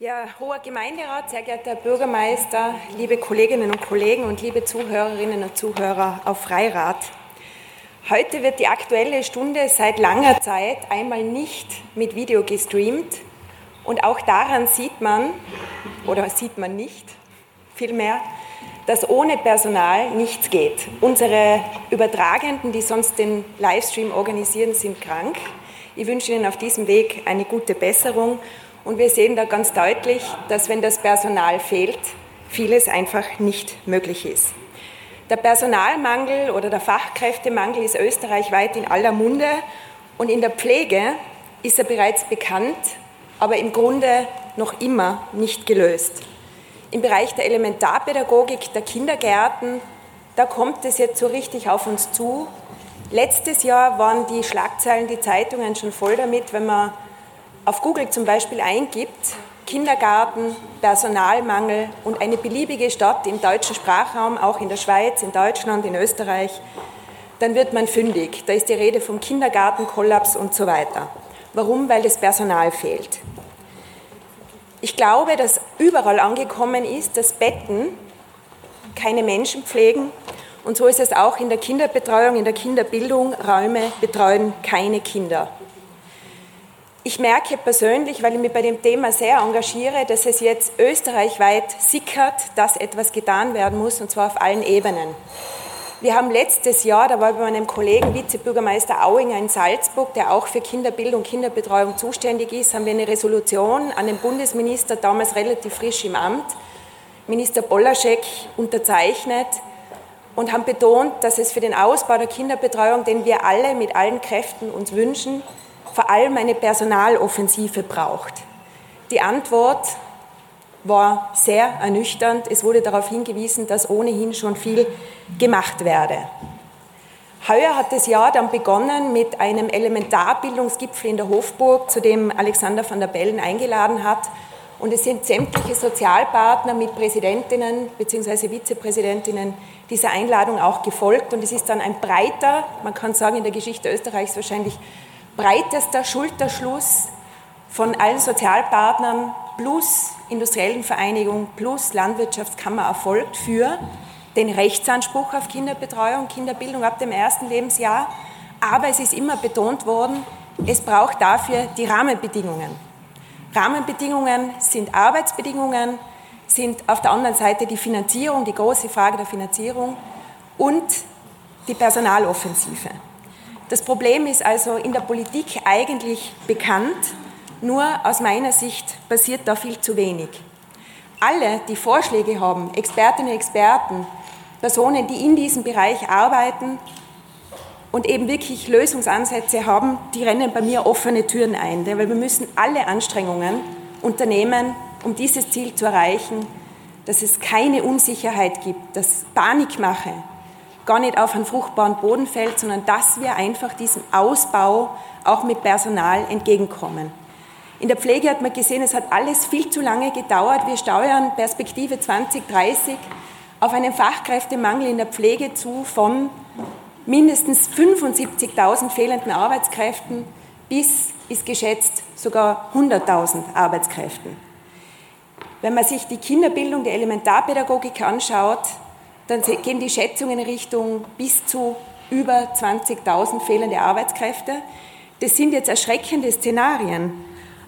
Ja, hoher Gemeinderat, sehr geehrter Herr Bürgermeister, liebe Kolleginnen und Kollegen und liebe Zuhörerinnen und Zuhörer auf Freirat. Heute wird die aktuelle Stunde seit langer Zeit einmal nicht mit Video gestreamt und auch daran sieht man, oder sieht man nicht, vielmehr, dass ohne Personal nichts geht. Unsere Übertragenden, die sonst den Livestream organisieren, sind krank. Ich wünsche Ihnen auf diesem Weg eine gute Besserung und wir sehen da ganz deutlich, dass wenn das Personal fehlt, vieles einfach nicht möglich ist. Der Personalmangel oder der Fachkräftemangel ist österreichweit in aller Munde und in der Pflege ist er bereits bekannt, aber im Grunde noch immer nicht gelöst. Im Bereich der Elementarpädagogik, der Kindergärten, da kommt es jetzt so richtig auf uns zu. Letztes Jahr waren die Schlagzeilen, die Zeitungen schon voll damit, wenn man auf Google zum Beispiel eingibt, Kindergarten, Personalmangel und eine beliebige Stadt im deutschen Sprachraum, auch in der Schweiz, in Deutschland, in Österreich, dann wird man fündig. Da ist die Rede vom Kindergartenkollaps und so weiter. Warum? Weil das Personal fehlt. Ich glaube, dass überall angekommen ist, dass Betten keine Menschen pflegen. Und so ist es auch in der Kinderbetreuung, in der Kinderbildung. Räume betreuen keine Kinder. Ich merke persönlich, weil ich mich bei dem Thema sehr engagiere, dass es jetzt österreichweit sickert, dass etwas getan werden muss, und zwar auf allen Ebenen. Wir haben letztes Jahr, da war ich bei meinem Kollegen Vizebürgermeister Auinger in Salzburg, der auch für Kinderbildung, Kinderbetreuung zuständig ist, haben wir eine Resolution an den Bundesminister, damals relativ frisch im Amt, Minister Bolaschek, unterzeichnet und haben betont, dass es für den Ausbau der Kinderbetreuung, den wir alle mit allen Kräften uns wünschen, vor allem eine Personaloffensive braucht. Die Antwort war sehr ernüchternd. Es wurde darauf hingewiesen, dass ohnehin schon viel gemacht werde. Heuer hat das Jahr dann begonnen mit einem Elementarbildungsgipfel in der Hofburg, zu dem Alexander van der Bellen eingeladen hat. Und es sind sämtliche Sozialpartner mit Präsidentinnen bzw. Vizepräsidentinnen dieser Einladung auch gefolgt. Und es ist dann ein breiter, man kann sagen in der Geschichte Österreichs wahrscheinlich breitester Schulterschluss von allen Sozialpartnern plus industriellen Vereinigung plus Landwirtschaftskammer erfolgt für den Rechtsanspruch auf Kinderbetreuung, Kinderbildung ab dem ersten Lebensjahr. Aber es ist immer betont worden, es braucht dafür die Rahmenbedingungen. Rahmenbedingungen sind Arbeitsbedingungen, sind auf der anderen Seite die Finanzierung, die große Frage der Finanzierung und die Personaloffensive. Das Problem ist also in der Politik eigentlich bekannt, nur aus meiner Sicht passiert da viel zu wenig. Alle, die Vorschläge haben, Expertinnen und Experten, Personen, die in diesem Bereich arbeiten und eben wirklich Lösungsansätze haben, die rennen bei mir offene Türen ein. Weil wir müssen alle Anstrengungen unternehmen, um dieses Ziel zu erreichen, dass es keine Unsicherheit gibt, dass Panikmache, gar nicht auf einen fruchtbaren Boden fällt, sondern dass wir einfach diesem Ausbau auch mit Personal entgegenkommen. In der Pflege hat man gesehen, es hat alles viel zu lange gedauert. Wir steuern Perspektive 2030 auf einen Fachkräftemangel in der Pflege zu von mindestens 75.000 fehlenden Arbeitskräften bis, ist geschätzt, sogar 100.000 Arbeitskräften. Wenn man sich die Kinderbildung, die Elementarpädagogik anschaut, dann gehen die Schätzungen in Richtung bis zu über 20.000 fehlende Arbeitskräfte. Das sind jetzt erschreckende Szenarien.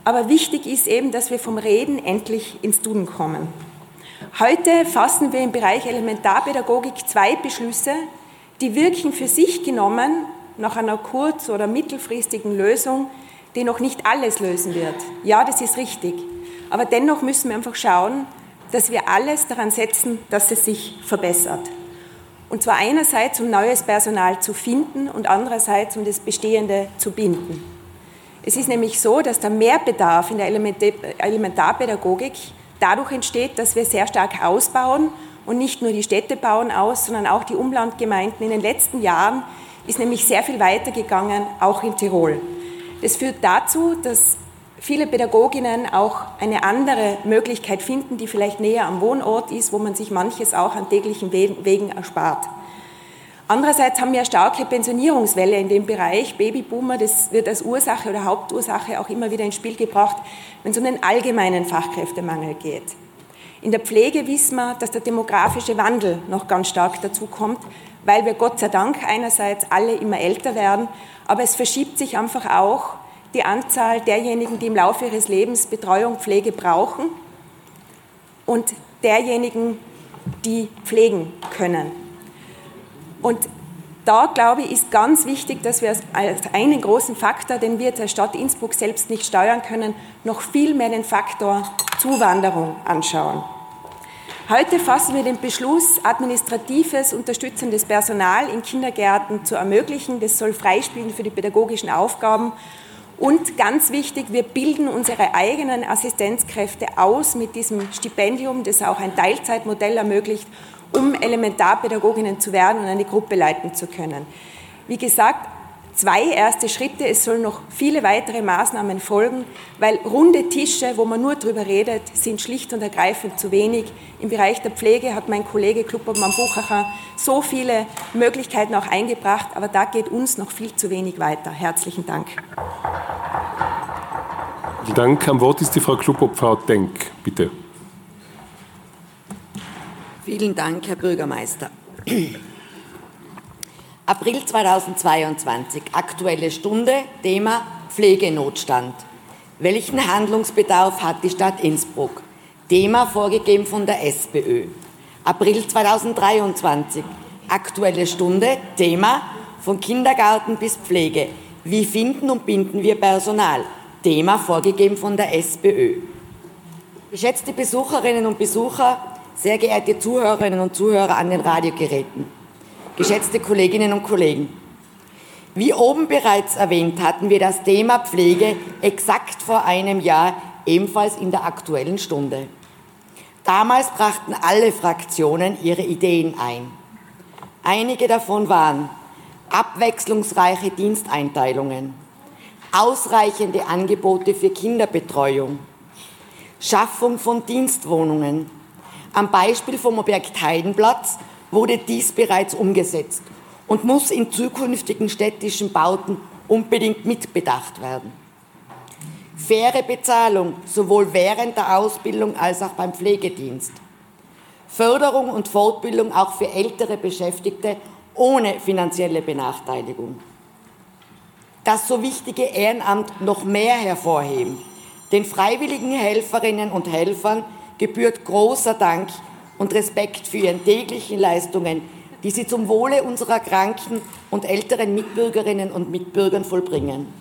Aber wichtig ist eben, dass wir vom Reden endlich ins Tun kommen. Heute fassen wir im Bereich Elementarpädagogik zwei Beschlüsse, die wirken für sich genommen nach einer kurz- oder mittelfristigen Lösung, die noch nicht alles lösen wird. Ja, das ist richtig. Aber dennoch müssen wir einfach schauen, dass wir alles daran setzen, dass es sich verbessert. Und zwar einerseits, um neues Personal zu finden und andererseits, um das Bestehende zu binden. Es ist nämlich so, dass der Mehrbedarf in der Elementarpädagogik dadurch entsteht, dass wir sehr stark ausbauen und nicht nur die Städte bauen aus, sondern auch die Umlandgemeinden. In den letzten Jahren ist nämlich sehr viel weitergegangen, auch in Tirol. Das führt dazu, dass viele Pädagoginnen auch eine andere Möglichkeit finden, die vielleicht näher am Wohnort ist, wo man sich manches auch an täglichen Wegen erspart. Andererseits haben wir eine starke Pensionierungswelle in dem Bereich. Babyboomer, das wird als Ursache oder Hauptursache auch immer wieder ins Spiel gebracht, wenn es um den allgemeinen Fachkräftemangel geht. In der Pflege wissen wir, dass der demografische Wandel noch ganz stark dazu kommt, weil wir Gott sei Dank einerseits alle immer älter werden, aber es verschiebt sich einfach auch die Anzahl derjenigen, die im Laufe ihres Lebens Betreuung, Pflege brauchen und derjenigen, die pflegen können. Und da, glaube ich, ist ganz wichtig, dass wir als einen großen Faktor, den wir als Stadt Innsbruck selbst nicht steuern können, noch viel mehr den Faktor Zuwanderung anschauen. Heute fassen wir den Beschluss, administratives, unterstützendes Personal in Kindergärten zu ermöglichen. Das soll freispielen für die pädagogischen Aufgaben. Und ganz wichtig, wir bilden unsere eigenen Assistenzkräfte aus mit diesem Stipendium, das auch ein Teilzeitmodell ermöglicht um Elementarpädagoginnen zu werden und eine Gruppe leiten zu können. Wie gesagt, zwei erste Schritte, es sollen noch viele weitere Maßnahmen folgen, weil runde Tische, wo man nur drüber redet, sind schlicht und ergreifend zu wenig. Im Bereich der Pflege hat mein Kollege Klubobmann Buchacher so viele Möglichkeiten auch eingebracht, aber da geht uns noch viel zu wenig weiter. Herzlichen Dank. Vielen Dank. Am Wort ist die Frau Klubop, Frau Denk, bitte. Vielen Dank, Herr Bürgermeister. April 2022, Aktuelle Stunde, Thema Pflegenotstand. Welchen Handlungsbedarf hat die Stadt Innsbruck? Thema vorgegeben von der SPÖ. April 2023, Aktuelle Stunde, Thema von Kindergarten bis Pflege. Wie finden und binden wir Personal? Thema vorgegeben von der SPÖ. Geschätzte Besucherinnen und Besucher, sehr geehrte Zuhörerinnen und Zuhörer an den Radiogeräten, geschätzte Kolleginnen und Kollegen, wie oben bereits erwähnt, hatten wir das Thema Pflege exakt vor einem Jahr ebenfalls in der aktuellen Stunde. Damals brachten alle Fraktionen ihre Ideen ein. Einige davon waren abwechslungsreiche Diensteinteilungen, ausreichende Angebote für Kinderbetreuung, Schaffung von Dienstwohnungen, am Beispiel vom Objekt Heidenplatz wurde dies bereits umgesetzt und muss in zukünftigen städtischen Bauten unbedingt mitbedacht werden. Faire Bezahlung sowohl während der Ausbildung als auch beim Pflegedienst. Förderung und Fortbildung auch für ältere Beschäftigte ohne finanzielle Benachteiligung. Das so wichtige Ehrenamt noch mehr hervorheben, den freiwilligen Helferinnen und Helfern gebührt großer Dank und Respekt für Ihren täglichen Leistungen, die Sie zum Wohle unserer kranken und älteren Mitbürgerinnen und Mitbürgern vollbringen.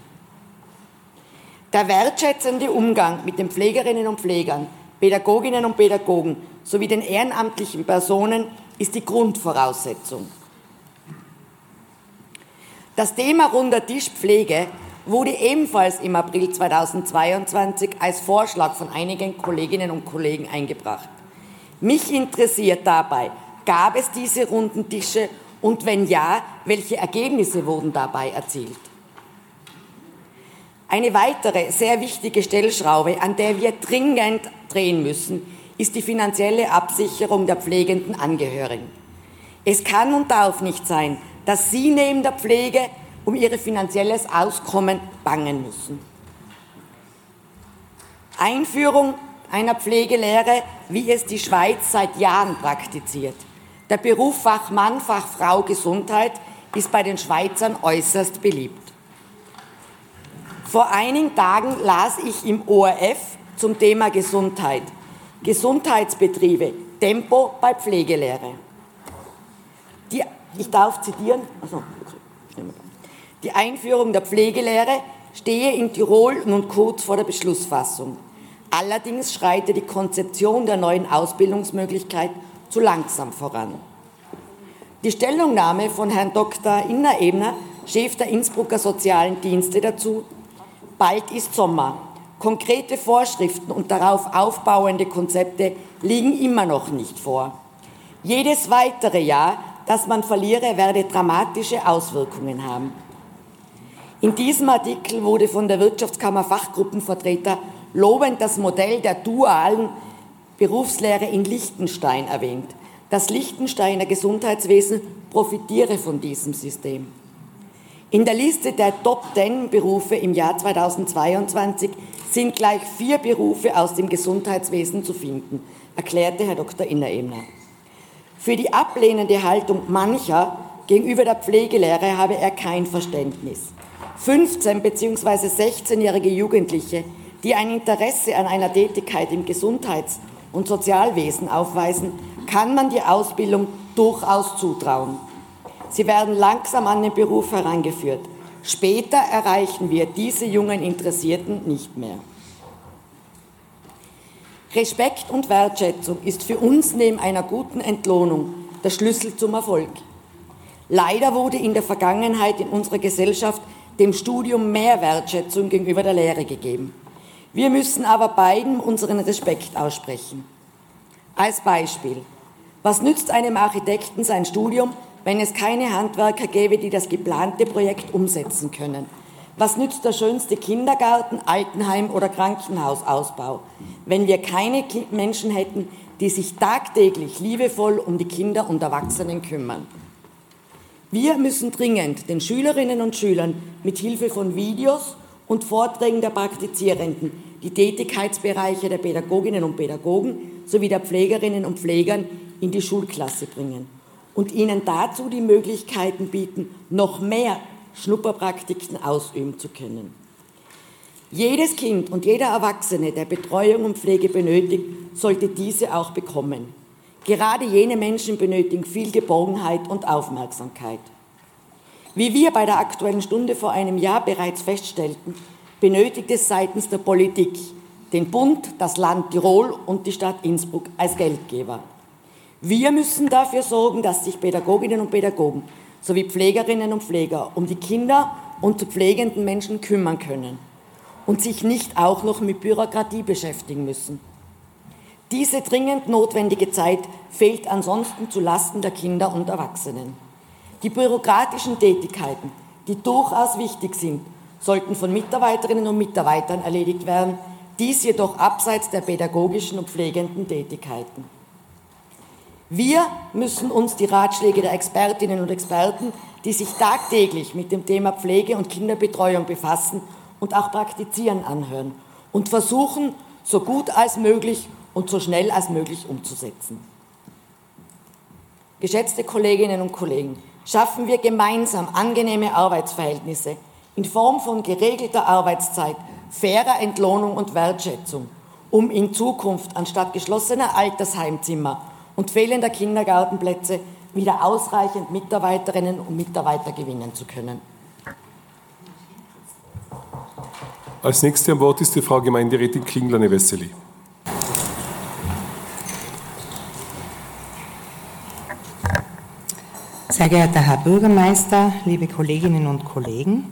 Der wertschätzende Umgang mit den Pflegerinnen und Pflegern, Pädagoginnen und Pädagogen sowie den ehrenamtlichen Personen ist die Grundvoraussetzung. Das Thema runder Tisch Pflege wurde ebenfalls im April 2022 als Vorschlag von einigen Kolleginnen und Kollegen eingebracht. Mich interessiert dabei, gab es diese runden Tische und wenn ja, welche Ergebnisse wurden dabei erzielt? Eine weitere sehr wichtige Stellschraube, an der wir dringend drehen müssen, ist die finanzielle Absicherung der pflegenden Angehörigen. Es kann und darf nicht sein, dass Sie neben der Pflege um ihr finanzielles Auskommen bangen müssen. Einführung einer Pflegelehre, wie es die Schweiz seit Jahren praktiziert. Der Beruf Fachmann, Fachfrau Gesundheit ist bei den Schweizern äußerst beliebt. Vor einigen Tagen las ich im ORF zum Thema Gesundheit. Gesundheitsbetriebe, Tempo bei Pflegelehre. Die, ich darf zitieren. Die Einführung der Pflegelehre stehe in Tirol nun kurz vor der Beschlussfassung. Allerdings schreite die Konzeption der neuen Ausbildungsmöglichkeit zu langsam voran. Die Stellungnahme von Herrn Dr. Inner Ebner, Chef der Innsbrucker Sozialen Dienste dazu, bald ist Sommer. Konkrete Vorschriften und darauf aufbauende Konzepte liegen immer noch nicht vor. Jedes weitere Jahr, das man verliere, werde dramatische Auswirkungen haben. In diesem Artikel wurde von der Wirtschaftskammer Fachgruppenvertreter lobend das Modell der dualen Berufslehre in Liechtenstein erwähnt. Das Liechtensteiner Gesundheitswesen profitiere von diesem System. In der Liste der Top 10 Berufe im Jahr 2022 sind gleich vier Berufe aus dem Gesundheitswesen zu finden, erklärte Herr Dr. Inner-Ebner. Für die ablehnende Haltung mancher gegenüber der Pflegelehre habe er kein Verständnis. 15 bzw. 16-jährige Jugendliche, die ein Interesse an einer Tätigkeit im Gesundheits- und Sozialwesen aufweisen, kann man die Ausbildung durchaus zutrauen. Sie werden langsam an den Beruf herangeführt. Später erreichen wir diese jungen Interessierten nicht mehr. Respekt und Wertschätzung ist für uns neben einer guten Entlohnung der Schlüssel zum Erfolg. Leider wurde in der Vergangenheit in unserer Gesellschaft dem Studium mehr Wertschätzung gegenüber der Lehre gegeben. Wir müssen aber beiden unseren Respekt aussprechen. Als Beispiel. Was nützt einem Architekten sein Studium, wenn es keine Handwerker gäbe, die das geplante Projekt umsetzen können? Was nützt der schönste Kindergarten, Altenheim oder Krankenhausausbau, wenn wir keine Menschen hätten, die sich tagtäglich liebevoll um die Kinder und Erwachsenen kümmern? Wir müssen dringend den Schülerinnen und Schülern mit Hilfe von Videos und Vorträgen der Praktizierenden die Tätigkeitsbereiche der Pädagoginnen und Pädagogen sowie der Pflegerinnen und Pflegern in die Schulklasse bringen und ihnen dazu die Möglichkeiten bieten, noch mehr Schnupperpraktiken ausüben zu können. Jedes Kind und jeder Erwachsene, der Betreuung und Pflege benötigt, sollte diese auch bekommen. Gerade jene Menschen benötigen viel Geborgenheit und Aufmerksamkeit. Wie wir bei der Aktuellen Stunde vor einem Jahr bereits feststellten, benötigt es seitens der Politik den Bund, das Land Tirol und die Stadt Innsbruck als Geldgeber. Wir müssen dafür sorgen, dass sich Pädagoginnen und Pädagogen sowie Pflegerinnen und Pfleger um die Kinder und zu pflegenden Menschen kümmern können und sich nicht auch noch mit Bürokratie beschäftigen müssen. Diese dringend notwendige Zeit fehlt ansonsten zu Lasten der Kinder und Erwachsenen. Die bürokratischen Tätigkeiten, die durchaus wichtig sind, sollten von Mitarbeiterinnen und Mitarbeitern erledigt werden, dies jedoch abseits der pädagogischen und pflegenden Tätigkeiten. Wir müssen uns die Ratschläge der Expertinnen und Experten, die sich tagtäglich mit dem Thema Pflege und Kinderbetreuung befassen und auch praktizieren, anhören und versuchen, so gut als möglich und so schnell als möglich umzusetzen. Geschätzte Kolleginnen und Kollegen, schaffen wir gemeinsam angenehme Arbeitsverhältnisse in Form von geregelter Arbeitszeit, fairer Entlohnung und Wertschätzung, um in Zukunft anstatt geschlossener Altersheimzimmer und fehlender Kindergartenplätze wieder ausreichend Mitarbeiterinnen und Mitarbeiter gewinnen zu können. Als nächste am Wort ist die Frau Gemeinderätin Klinglerne-Wessely. Sehr geehrter Herr Bürgermeister, liebe Kolleginnen und Kollegen,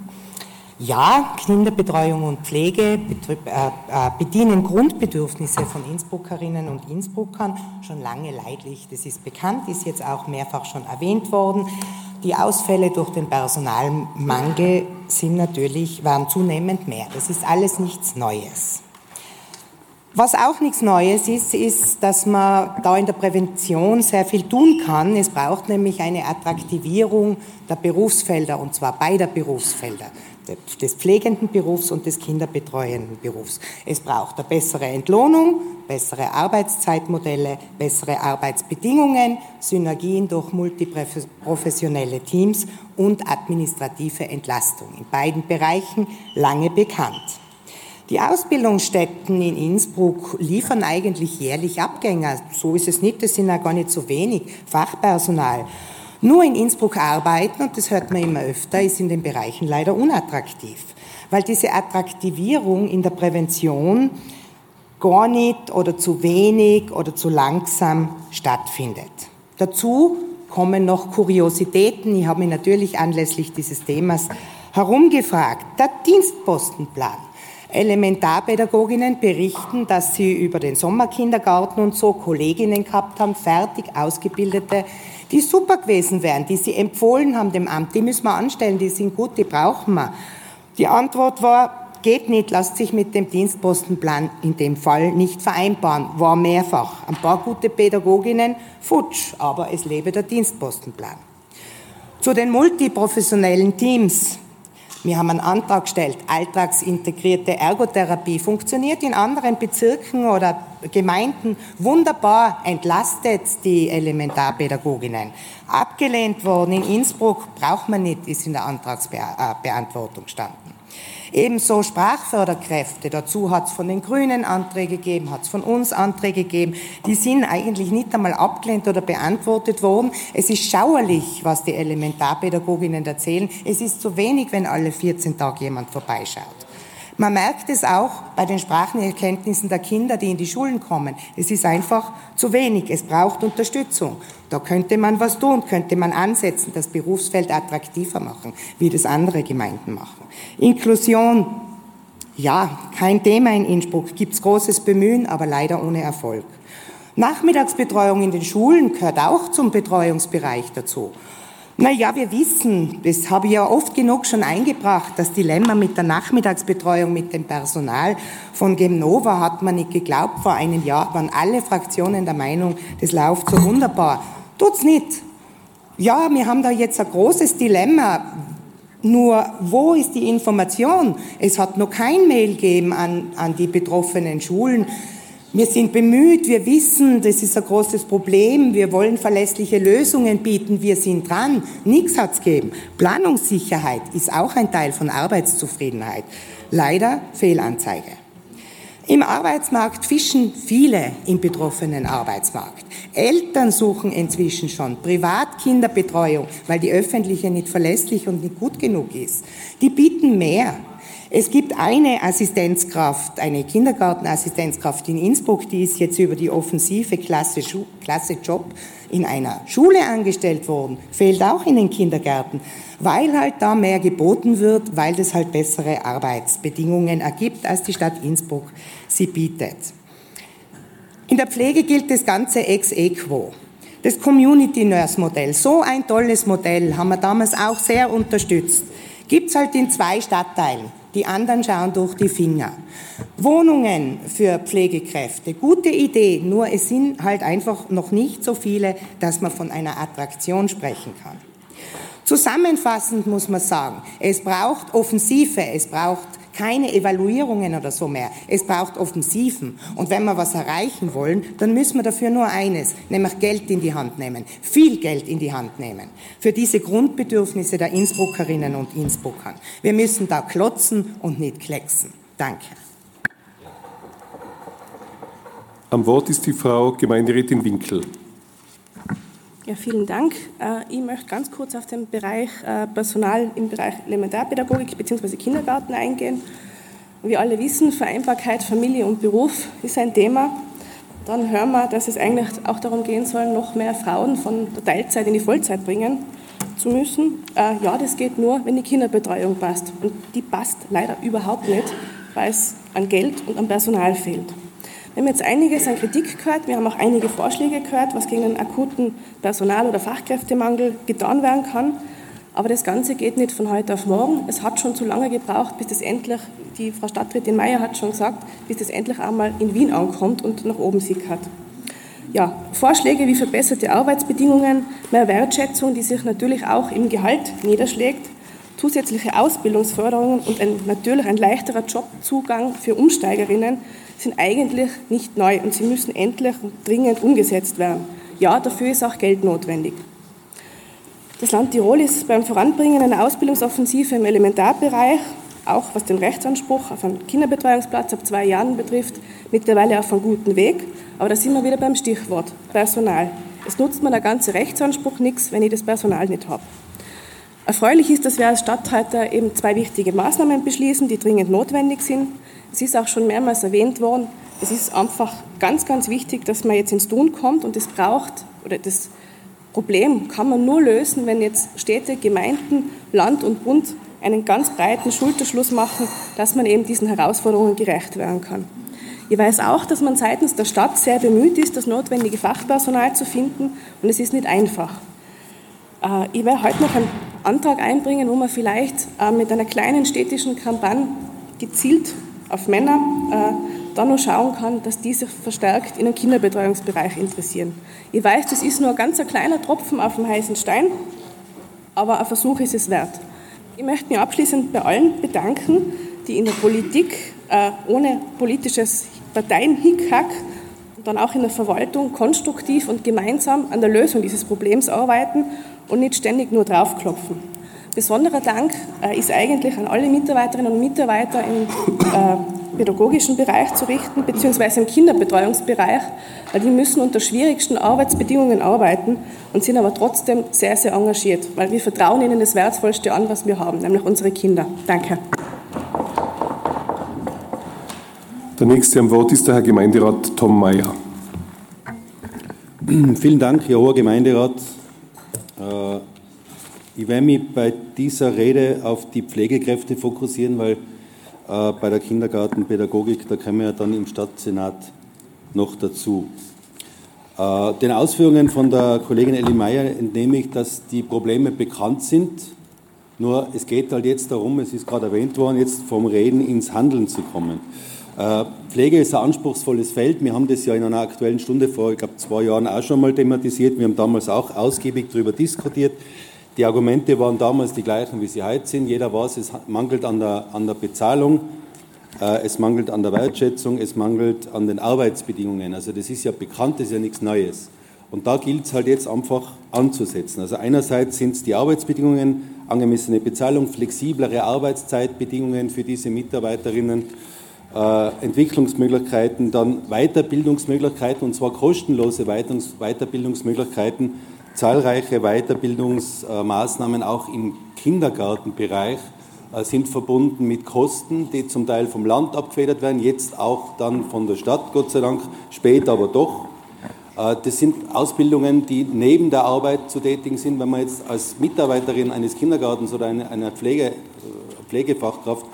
ja, Kinderbetreuung und Pflege äh, äh, bedienen Grundbedürfnisse von Innsbruckerinnen und Innsbruckern schon lange leidlich. Das ist bekannt, ist jetzt auch mehrfach schon erwähnt worden. Die Ausfälle durch den Personalmangel sind natürlich, waren zunehmend mehr. Das ist alles nichts Neues. Was auch nichts Neues ist, ist, dass man da in der Prävention sehr viel tun kann. Es braucht nämlich eine Attraktivierung der Berufsfelder, und zwar beider Berufsfelder, des pflegenden Berufs und des kinderbetreuenden Berufs. Es braucht eine bessere Entlohnung, bessere Arbeitszeitmodelle, bessere Arbeitsbedingungen, Synergien durch multiprofessionelle Teams und administrative Entlastung. In beiden Bereichen lange bekannt. Die Ausbildungsstätten in Innsbruck liefern eigentlich jährlich Abgänger. So ist es nicht, das sind ja gar nicht so wenig Fachpersonal. Nur in Innsbruck arbeiten, und das hört man immer öfter, ist in den Bereichen leider unattraktiv, weil diese Attraktivierung in der Prävention gar nicht oder zu wenig oder zu langsam stattfindet. Dazu kommen noch Kuriositäten. Ich habe mich natürlich anlässlich dieses Themas herumgefragt. Der Dienstpostenplan. Elementarpädagoginnen berichten, dass sie über den Sommerkindergarten und so Kolleginnen gehabt haben, fertig ausgebildete, die super gewesen wären, die sie empfohlen haben dem Amt. Die müssen wir anstellen, die sind gut, die brauchen wir. Die Antwort war, geht nicht, lasst sich mit dem Dienstpostenplan in dem Fall nicht vereinbaren. War mehrfach. Ein paar gute Pädagoginnen, futsch, aber es lebe der Dienstpostenplan. Zu den multiprofessionellen Teams. Wir haben einen Antrag gestellt, alltagsintegrierte Ergotherapie funktioniert in anderen Bezirken oder Gemeinden wunderbar, entlastet die Elementarpädagoginnen. Abgelehnt worden in Innsbruck braucht man nicht, ist in der Antragsbeantwortung gestanden. Ebenso Sprachförderkräfte. Dazu hat es von den Grünen Anträge gegeben, hat es von uns Anträge gegeben. Die sind eigentlich nicht einmal abgelehnt oder beantwortet worden. Es ist schauerlich, was die Elementarpädagoginnen erzählen. Es ist zu wenig, wenn alle 14 Tage jemand vorbeischaut. Man merkt es auch bei den Sprachenerkenntnissen der Kinder, die in die Schulen kommen. Es ist einfach zu wenig. Es braucht Unterstützung. Da könnte man was tun, könnte man ansetzen, das Berufsfeld attraktiver machen, wie das andere Gemeinden machen. Inklusion, ja, kein Thema in Innsbruck, gibt es großes Bemühen, aber leider ohne Erfolg. Nachmittagsbetreuung in den Schulen gehört auch zum Betreuungsbereich dazu. Naja, wir wissen, das habe ich ja oft genug schon eingebracht, das Dilemma mit der Nachmittagsbetreuung mit dem Personal von Gemnova hat man nicht geglaubt. Vor einem Jahr waren alle Fraktionen der Meinung, das läuft so wunderbar. Tut's nicht. Ja, wir haben da jetzt ein großes Dilemma. Nur, wo ist die Information? Es hat noch kein Mail gegeben an, an die betroffenen Schulen. Wir sind bemüht, wir wissen, das ist ein großes Problem, wir wollen verlässliche Lösungen bieten, wir sind dran. Nichts hat es gegeben. Planungssicherheit ist auch ein Teil von Arbeitszufriedenheit. Leider Fehlanzeige. Im Arbeitsmarkt fischen viele im betroffenen Arbeitsmarkt. Eltern suchen inzwischen schon Privatkinderbetreuung, weil die öffentliche nicht verlässlich und nicht gut genug ist. Die bieten mehr. Es gibt eine Assistenzkraft, eine Kindergartenassistenzkraft in Innsbruck, die ist jetzt über die offensive Klasse, Klasse Job in einer Schule angestellt worden, fehlt auch in den Kindergärten, weil halt da mehr geboten wird, weil das halt bessere Arbeitsbedingungen ergibt, als die Stadt Innsbruck sie bietet. In der Pflege gilt das Ganze ex equo. Das Community Nurse Modell, so ein tolles Modell, haben wir damals auch sehr unterstützt. Gibt es halt in zwei Stadtteilen die anderen schauen durch die Finger. Wohnungen für Pflegekräfte, gute Idee, nur es sind halt einfach noch nicht so viele, dass man von einer Attraktion sprechen kann. Zusammenfassend muss man sagen, es braucht Offensive, es braucht keine Evaluierungen oder so mehr. Es braucht Offensiven. Und wenn wir was erreichen wollen, dann müssen wir dafür nur eines, nämlich Geld in die Hand nehmen. Viel Geld in die Hand nehmen. Für diese Grundbedürfnisse der Innsbruckerinnen und Innsbruckern. Wir müssen da klotzen und nicht klecksen. Danke. Am Wort ist die Frau Gemeinderätin Winkel. Ja, vielen Dank. Äh, ich möchte ganz kurz auf den Bereich äh, Personal im Bereich Elementarpädagogik bzw. Kindergarten eingehen. Wie alle wissen, Vereinbarkeit Familie und Beruf ist ein Thema. Dann hören wir, dass es eigentlich auch darum gehen soll, noch mehr Frauen von der Teilzeit in die Vollzeit bringen zu müssen. Äh, ja, das geht nur, wenn die Kinderbetreuung passt. Und die passt leider überhaupt nicht, weil es an Geld und an Personal fehlt. Wir haben jetzt einiges an Kritik gehört, wir haben auch einige Vorschläge gehört, was gegen den akuten Personal- oder Fachkräftemangel getan werden kann. Aber das Ganze geht nicht von heute auf morgen. Es hat schon zu lange gebraucht, bis das endlich, die Frau Stadträtin Mayer hat schon gesagt, bis das endlich einmal in Wien ankommt und nach oben sickert. Ja, Vorschläge wie verbesserte Arbeitsbedingungen, mehr Wertschätzung, die sich natürlich auch im Gehalt niederschlägt, zusätzliche Ausbildungsförderungen und ein, natürlich ein leichterer Jobzugang für Umsteigerinnen sind eigentlich nicht neu und sie müssen endlich und dringend umgesetzt werden. Ja, dafür ist auch Geld notwendig. Das Land Tirol ist beim Voranbringen einer Ausbildungsoffensive im Elementarbereich, auch was den Rechtsanspruch auf einen Kinderbetreuungsplatz ab zwei Jahren betrifft, mittlerweile auf einem guten Weg. Aber da sind wir wieder beim Stichwort Personal. Es nutzt mir der ganze Rechtsanspruch nichts, wenn ich das Personal nicht habe. Erfreulich ist, dass wir als Stadthalter eben zwei wichtige Maßnahmen beschließen, die dringend notwendig sind. Es ist auch schon mehrmals erwähnt worden, es ist einfach ganz, ganz wichtig, dass man jetzt ins Tun kommt und es braucht, oder das Problem kann man nur lösen, wenn jetzt Städte, Gemeinden, Land und Bund einen ganz breiten Schulterschluss machen, dass man eben diesen Herausforderungen gerecht werden kann. Ich weiß auch, dass man seitens der Stadt sehr bemüht ist, das notwendige Fachpersonal zu finden und es ist nicht einfach. Äh, ich werde heute noch einen Antrag einbringen, wo man vielleicht äh, mit einer kleinen städtischen Kampagne gezielt auf Männer äh, dann noch schauen kann, dass diese verstärkt in den Kinderbetreuungsbereich interessieren. Ich weiß, das ist nur ein ganz kleiner Tropfen auf dem heißen Stein, aber ein Versuch ist es wert. Ich möchte mich abschließend bei allen bedanken, die in der Politik äh, ohne politisches Parteienhickhack und dann auch in der Verwaltung konstruktiv und gemeinsam an der Lösung dieses Problems arbeiten und nicht ständig nur draufklopfen. Besonderer Dank äh, ist eigentlich an alle Mitarbeiterinnen und Mitarbeiter im äh, pädagogischen Bereich zu richten, beziehungsweise im Kinderbetreuungsbereich, weil die müssen unter schwierigsten Arbeitsbedingungen arbeiten und sind aber trotzdem sehr, sehr engagiert, weil wir vertrauen ihnen das Wertvollste an, was wir haben, nämlich unsere Kinder. Danke. Der nächste am Wort ist der Herr Gemeinderat Tom Mayer. Vielen Dank, Herr Hoher Gemeinderat. Äh, ich werde mich bei dieser Rede auf die Pflegekräfte fokussieren, weil äh, bei der Kindergartenpädagogik, da kommen wir ja dann im Stadtsenat noch dazu. Äh, den Ausführungen von der Kollegin Elli Meyer entnehme ich, dass die Probleme bekannt sind. Nur es geht halt jetzt darum, es ist gerade erwähnt worden, jetzt vom Reden ins Handeln zu kommen. Äh, Pflege ist ein anspruchsvolles Feld. Wir haben das ja in einer aktuellen Stunde vor, ich glaube, zwei Jahren auch schon mal thematisiert. Wir haben damals auch ausgiebig darüber diskutiert. Die Argumente waren damals die gleichen, wie sie heute sind. Jeder weiß, es mangelt an der, an der Bezahlung, äh, es mangelt an der Wertschätzung, es mangelt an den Arbeitsbedingungen. Also das ist ja bekannt, das ist ja nichts Neues. Und da gilt es halt jetzt einfach anzusetzen. Also einerseits sind es die Arbeitsbedingungen, angemessene Bezahlung, flexiblere Arbeitszeitbedingungen für diese Mitarbeiterinnen Entwicklungsmöglichkeiten, dann Weiterbildungsmöglichkeiten und zwar kostenlose Weiterbildungsmöglichkeiten, zahlreiche Weiterbildungsmaßnahmen auch im Kindergartenbereich äh, sind verbunden mit Kosten, die zum Teil vom Land abgefedert werden, jetzt auch dann von der Stadt, Gott sei Dank, später aber doch. Äh, das sind Ausbildungen, die neben der Arbeit zu tätigen sind. Wenn man jetzt als Mitarbeiterin eines Kindergartens oder einer Pflege, Pflegefachkraft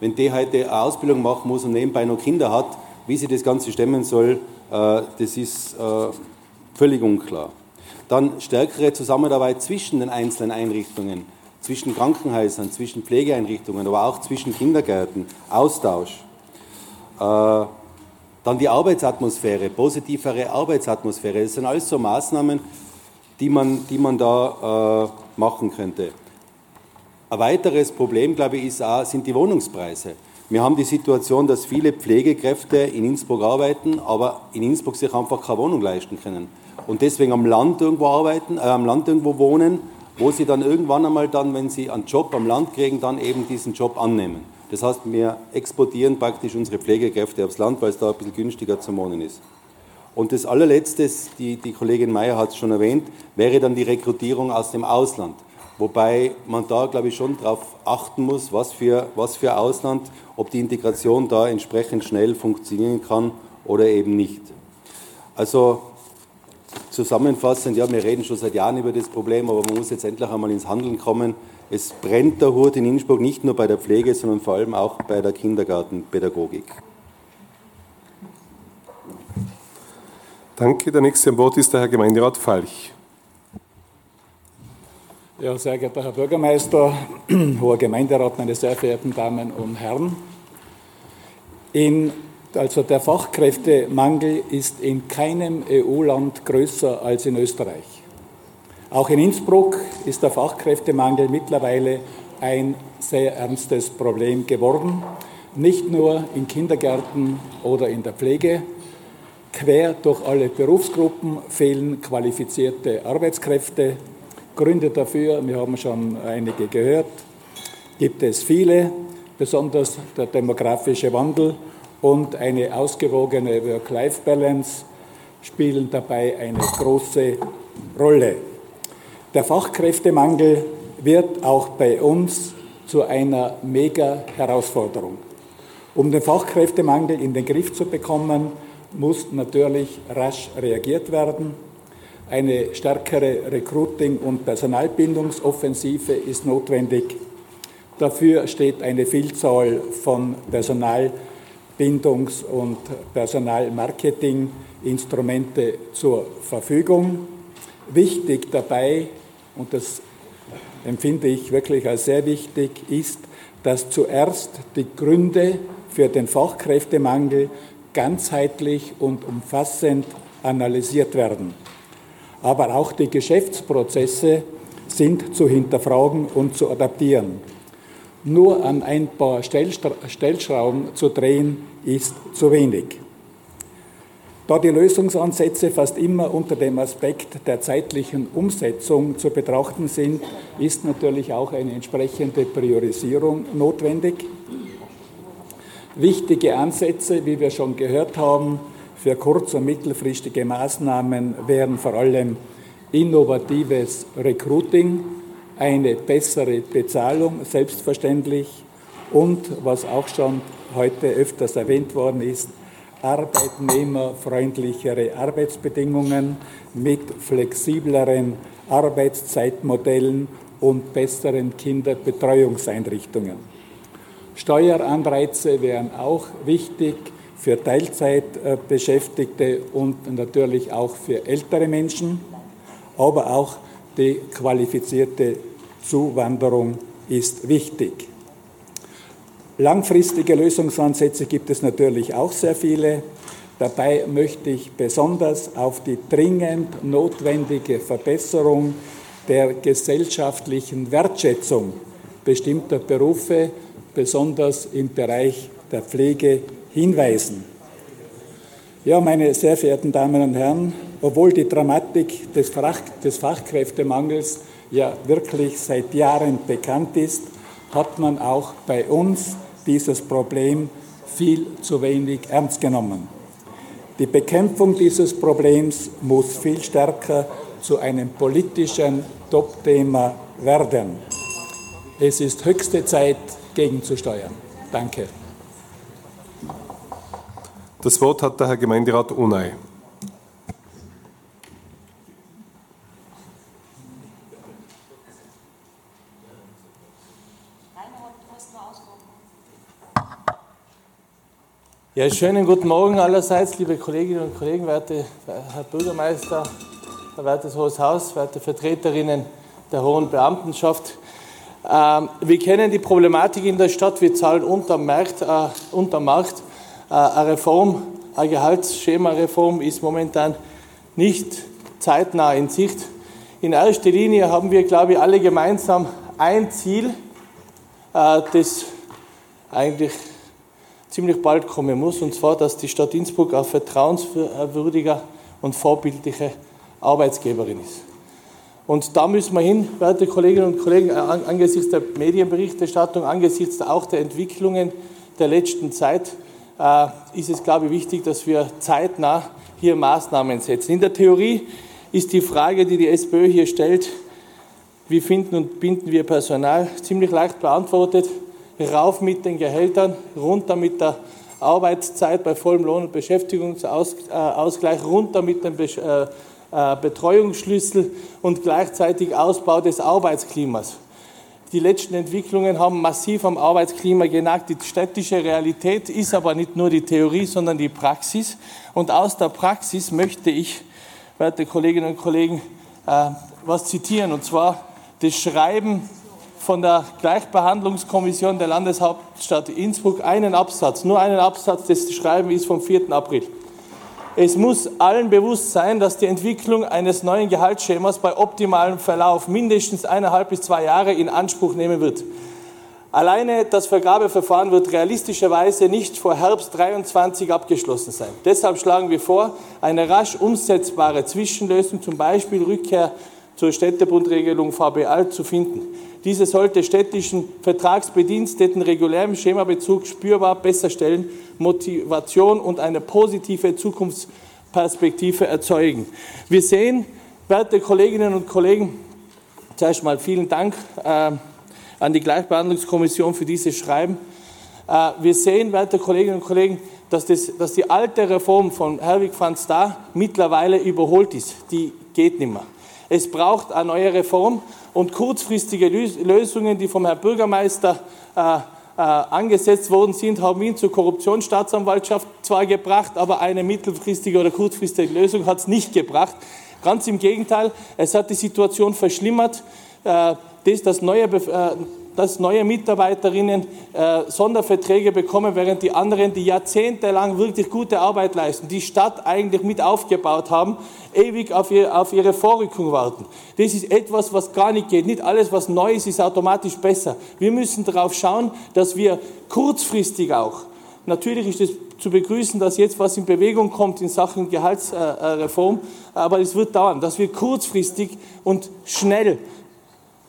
wenn die heute eine Ausbildung machen muss und nebenbei noch Kinder hat, wie sie das Ganze stemmen soll, äh, das ist äh, völlig unklar. Dann stärkere Zusammenarbeit zwischen den einzelnen Einrichtungen, zwischen Krankenhäusern, zwischen Pflegeeinrichtungen, aber auch zwischen Kindergärten, Austausch. Äh, dann die Arbeitsatmosphäre, positivere Arbeitsatmosphäre. Das sind alles so Maßnahmen, die man, die man da machen könnte. Ein weiteres Problem, glaube ich, ist auch, sind die Wohnungspreise. Wir haben die Situation, dass viele Pflegekräfte in Innsbruck arbeiten, aber in Innsbruck sich einfach keine Wohnung leisten können. Und deswegen am Land irgendwo arbeiten, äh, am Land irgendwo wohnen, wo sie dann irgendwann einmal dann, wenn sie einen Job am Land kriegen, dann eben diesen Job annehmen. Das heißt, wir exportieren praktisch unsere Pflegekräfte aufs Land, weil es da ein bisschen günstiger zu wohnen ist. Und das allerletzte, die, die Kollegin Mayer hat es schon erwähnt, wäre dann die Rekrutierung aus dem Ausland. Wobei man da, glaube ich, schon darauf achten muss, was für, was für Ausland, ob die Integration da entsprechend schnell funktionieren kann oder eben nicht. Also zusammenfassend, ja, wir reden schon seit Jahren über das Problem, aber man muss jetzt endlich einmal ins Handeln kommen. Es brennt der Hut in Innsbruck nicht nur bei der Pflege, sondern vor allem auch bei der Kindergartenpädagogik. Danke. Der nächste am Wort ist der Herr Gemeinderat Falch. Ja, sehr geehrter Herr Bürgermeister, hoher Gemeinderat, meine sehr verehrten Damen und Herren. In, also der Fachkräftemangel ist in keinem EU-Land größer als in Österreich. Auch in Innsbruck ist der Fachkräftemangel mittlerweile ein sehr ernstes Problem geworden. Nicht nur in Kindergärten oder in der Pflege. Quer durch alle Berufsgruppen fehlen qualifizierte Arbeitskräfte. Gründe dafür, wir haben schon einige gehört, gibt es viele, besonders der demografische Wandel und eine ausgewogene Work-Life-Balance spielen dabei eine große Rolle. Der Fachkräftemangel wird auch bei uns zu einer Mega-Herausforderung. Um den Fachkräftemangel in den Griff zu bekommen, muss natürlich rasch reagiert werden. Eine stärkere Recruiting- und Personalbindungsoffensive ist notwendig. Dafür steht eine Vielzahl von Personalbindungs- und Personalmarketinginstrumente zur Verfügung. Wichtig dabei, und das empfinde ich wirklich als sehr wichtig, ist, dass zuerst die Gründe für den Fachkräftemangel ganzheitlich und umfassend analysiert werden aber auch die Geschäftsprozesse sind zu hinterfragen und zu adaptieren. Nur an ein paar Stellschrauben zu drehen, ist zu wenig. Da die Lösungsansätze fast immer unter dem Aspekt der zeitlichen Umsetzung zu betrachten sind, ist natürlich auch eine entsprechende Priorisierung notwendig. Wichtige Ansätze, wie wir schon gehört haben, für kurz- und mittelfristige Maßnahmen wären vor allem innovatives Recruiting, eine bessere Bezahlung selbstverständlich und, was auch schon heute öfters erwähnt worden ist, arbeitnehmerfreundlichere Arbeitsbedingungen mit flexibleren Arbeitszeitmodellen und besseren Kinderbetreuungseinrichtungen. Steueranreize wären auch wichtig für Teilzeitbeschäftigte und natürlich auch für ältere Menschen, aber auch die qualifizierte Zuwanderung ist wichtig. Langfristige Lösungsansätze gibt es natürlich auch sehr viele. Dabei möchte ich besonders auf die dringend notwendige Verbesserung der gesellschaftlichen Wertschätzung bestimmter Berufe, besonders im Bereich der Pflege, hinweisen. Ja, meine sehr verehrten Damen und Herren, obwohl die Dramatik des, Fach des Fachkräftemangels ja wirklich seit Jahren bekannt ist, hat man auch bei uns dieses Problem viel zu wenig ernst genommen. Die Bekämpfung dieses Problems muss viel stärker zu einem politischen Top-Thema werden. Es ist höchste Zeit, gegenzusteuern. Danke. Das Wort hat der Herr Gemeinderat Unai. Ja, schönen guten Morgen allerseits, liebe Kolleginnen und Kollegen, werte Herr Bürgermeister, wertes Hohes Haus, werte Vertreterinnen der hohen Beamtenschaft. Ähm, wir kennen die Problematik in der Stadt, wir zahlen unterm Markt. Äh, unterm Markt. Äh, eine Reform, eine Gehaltsschema-Reform ist momentan nicht zeitnah in Sicht. In erster Linie haben wir, glaube ich, alle gemeinsam ein Ziel, äh, das eigentlich ziemlich bald kommen muss, und zwar, dass die Stadt Innsbruck ein vertrauenswürdiger und vorbildlicher Arbeitsgeberin ist. Und da müssen wir hin, werte Kolleginnen und Kollegen, angesichts der Medienberichterstattung, angesichts auch der Entwicklungen der letzten Zeit, äh, ist es, glaube ich, wichtig, dass wir zeitnah hier Maßnahmen setzen. In der Theorie ist die Frage, die die SPÖ hier stellt, wie finden und binden wir Personal, ziemlich leicht beantwortet rauf mit den Gehältern, runter mit der Arbeitszeit bei vollem Lohn- und Beschäftigungsausgleich, runter mit dem äh, äh, Betreuungsschlüssel und gleichzeitig Ausbau des Arbeitsklimas. Die letzten Entwicklungen haben massiv am Arbeitsklima genagt. Die städtische Realität ist aber nicht nur die Theorie, sondern die Praxis. Und aus der Praxis möchte ich, werte Kolleginnen und Kollegen, äh, was zitieren. Und zwar das Schreiben von der Gleichbehandlungskommission der Landeshauptstadt Innsbruck einen Absatz, nur einen Absatz, das Schreiben ist vom 4. April. Es muss allen bewusst sein, dass die Entwicklung eines neuen Gehaltsschemas bei optimalem Verlauf mindestens eineinhalb bis zwei Jahre in Anspruch nehmen wird. Alleine das Vergabeverfahren wird realistischerweise nicht vor Herbst 23 abgeschlossen sein. Deshalb schlagen wir vor, eine rasch umsetzbare Zwischenlösung, zum Beispiel Rückkehr zur Städtebundregelung VBA, zu finden. Diese sollte städtischen Vertragsbediensteten regulärem Schemabezug spürbar besser stellen, Motivation und eine positive Zukunftsperspektive erzeugen. Wir sehen, werte Kolleginnen und Kollegen, zuerst mal vielen Dank äh, an die Gleichbehandlungskommission für dieses Schreiben. Äh, wir sehen, werte Kolleginnen und Kollegen, dass, das, dass die alte Reform von Herwig van Staar mittlerweile überholt ist. Die geht nicht mehr. Es braucht eine neue Reform und kurzfristige Lösungen, die vom Herrn Bürgermeister äh, äh, angesetzt worden sind, haben ihn zur Korruptionsstaatsanwaltschaft zwar gebracht, aber eine mittelfristige oder kurzfristige Lösung hat es nicht gebracht. Ganz im Gegenteil, es hat die Situation verschlimmert. Äh, das, das neue, äh, dass neue Mitarbeiterinnen äh, Sonderverträge bekommen, während die anderen, die jahrzehntelang wirklich gute Arbeit leisten, die Stadt eigentlich mit aufgebaut haben, ewig auf, ihr, auf ihre Vorrückung warten. Das ist etwas, was gar nicht geht. Nicht alles, was neu ist, ist automatisch besser. Wir müssen darauf schauen, dass wir kurzfristig auch, natürlich ist es zu begrüßen, dass jetzt was in Bewegung kommt in Sachen Gehaltsreform, aber es wird dauern, dass wir kurzfristig und schnell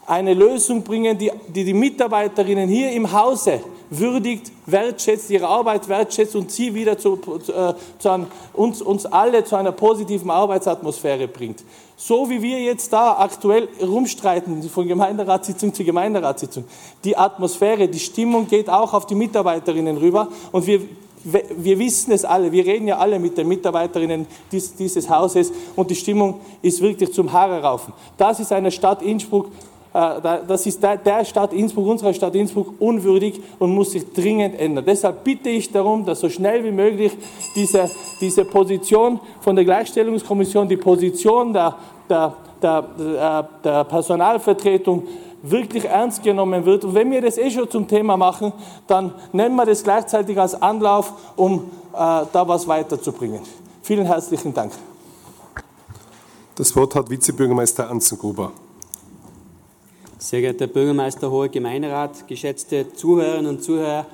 eine Lösung bringen, die, die die Mitarbeiterinnen hier im Hause würdigt, wertschätzt, ihre Arbeit wertschätzt und sie wieder zu, äh, zu einem, uns, uns alle zu einer positiven Arbeitsatmosphäre bringt. So wie wir jetzt da aktuell rumstreiten, von Gemeinderatssitzung zu Gemeinderatssitzung, die Atmosphäre, die Stimmung geht auch auf die Mitarbeiterinnen rüber und wir wir wissen es alle, wir reden ja alle mit den Mitarbeiterinnen dieses Hauses und die Stimmung ist wirklich zum Haare raufen. Das ist eine Stadt Innsbruck, das ist der Stadt Innsbruck, unserer Stadt Innsbruck unwürdig und muss sich dringend ändern. Deshalb bitte ich darum, dass so schnell wie möglich diese, diese Position von der Gleichstellungskommission, die Position der, der, der, äh, der Personalvertretung wirklich ernst genommen wird. Und wenn wir das eh schon zum Thema machen, dann nennen wir das gleichzeitig als Anlauf, um äh, da was weiterzubringen. Vielen herzlichen Dank. Das Wort hat Vizebürgermeister Anzengruber. Sehr geehrter Bürgermeister, hoher Gemeinderat, geschätzte Zuhörerinnen und Zuhörer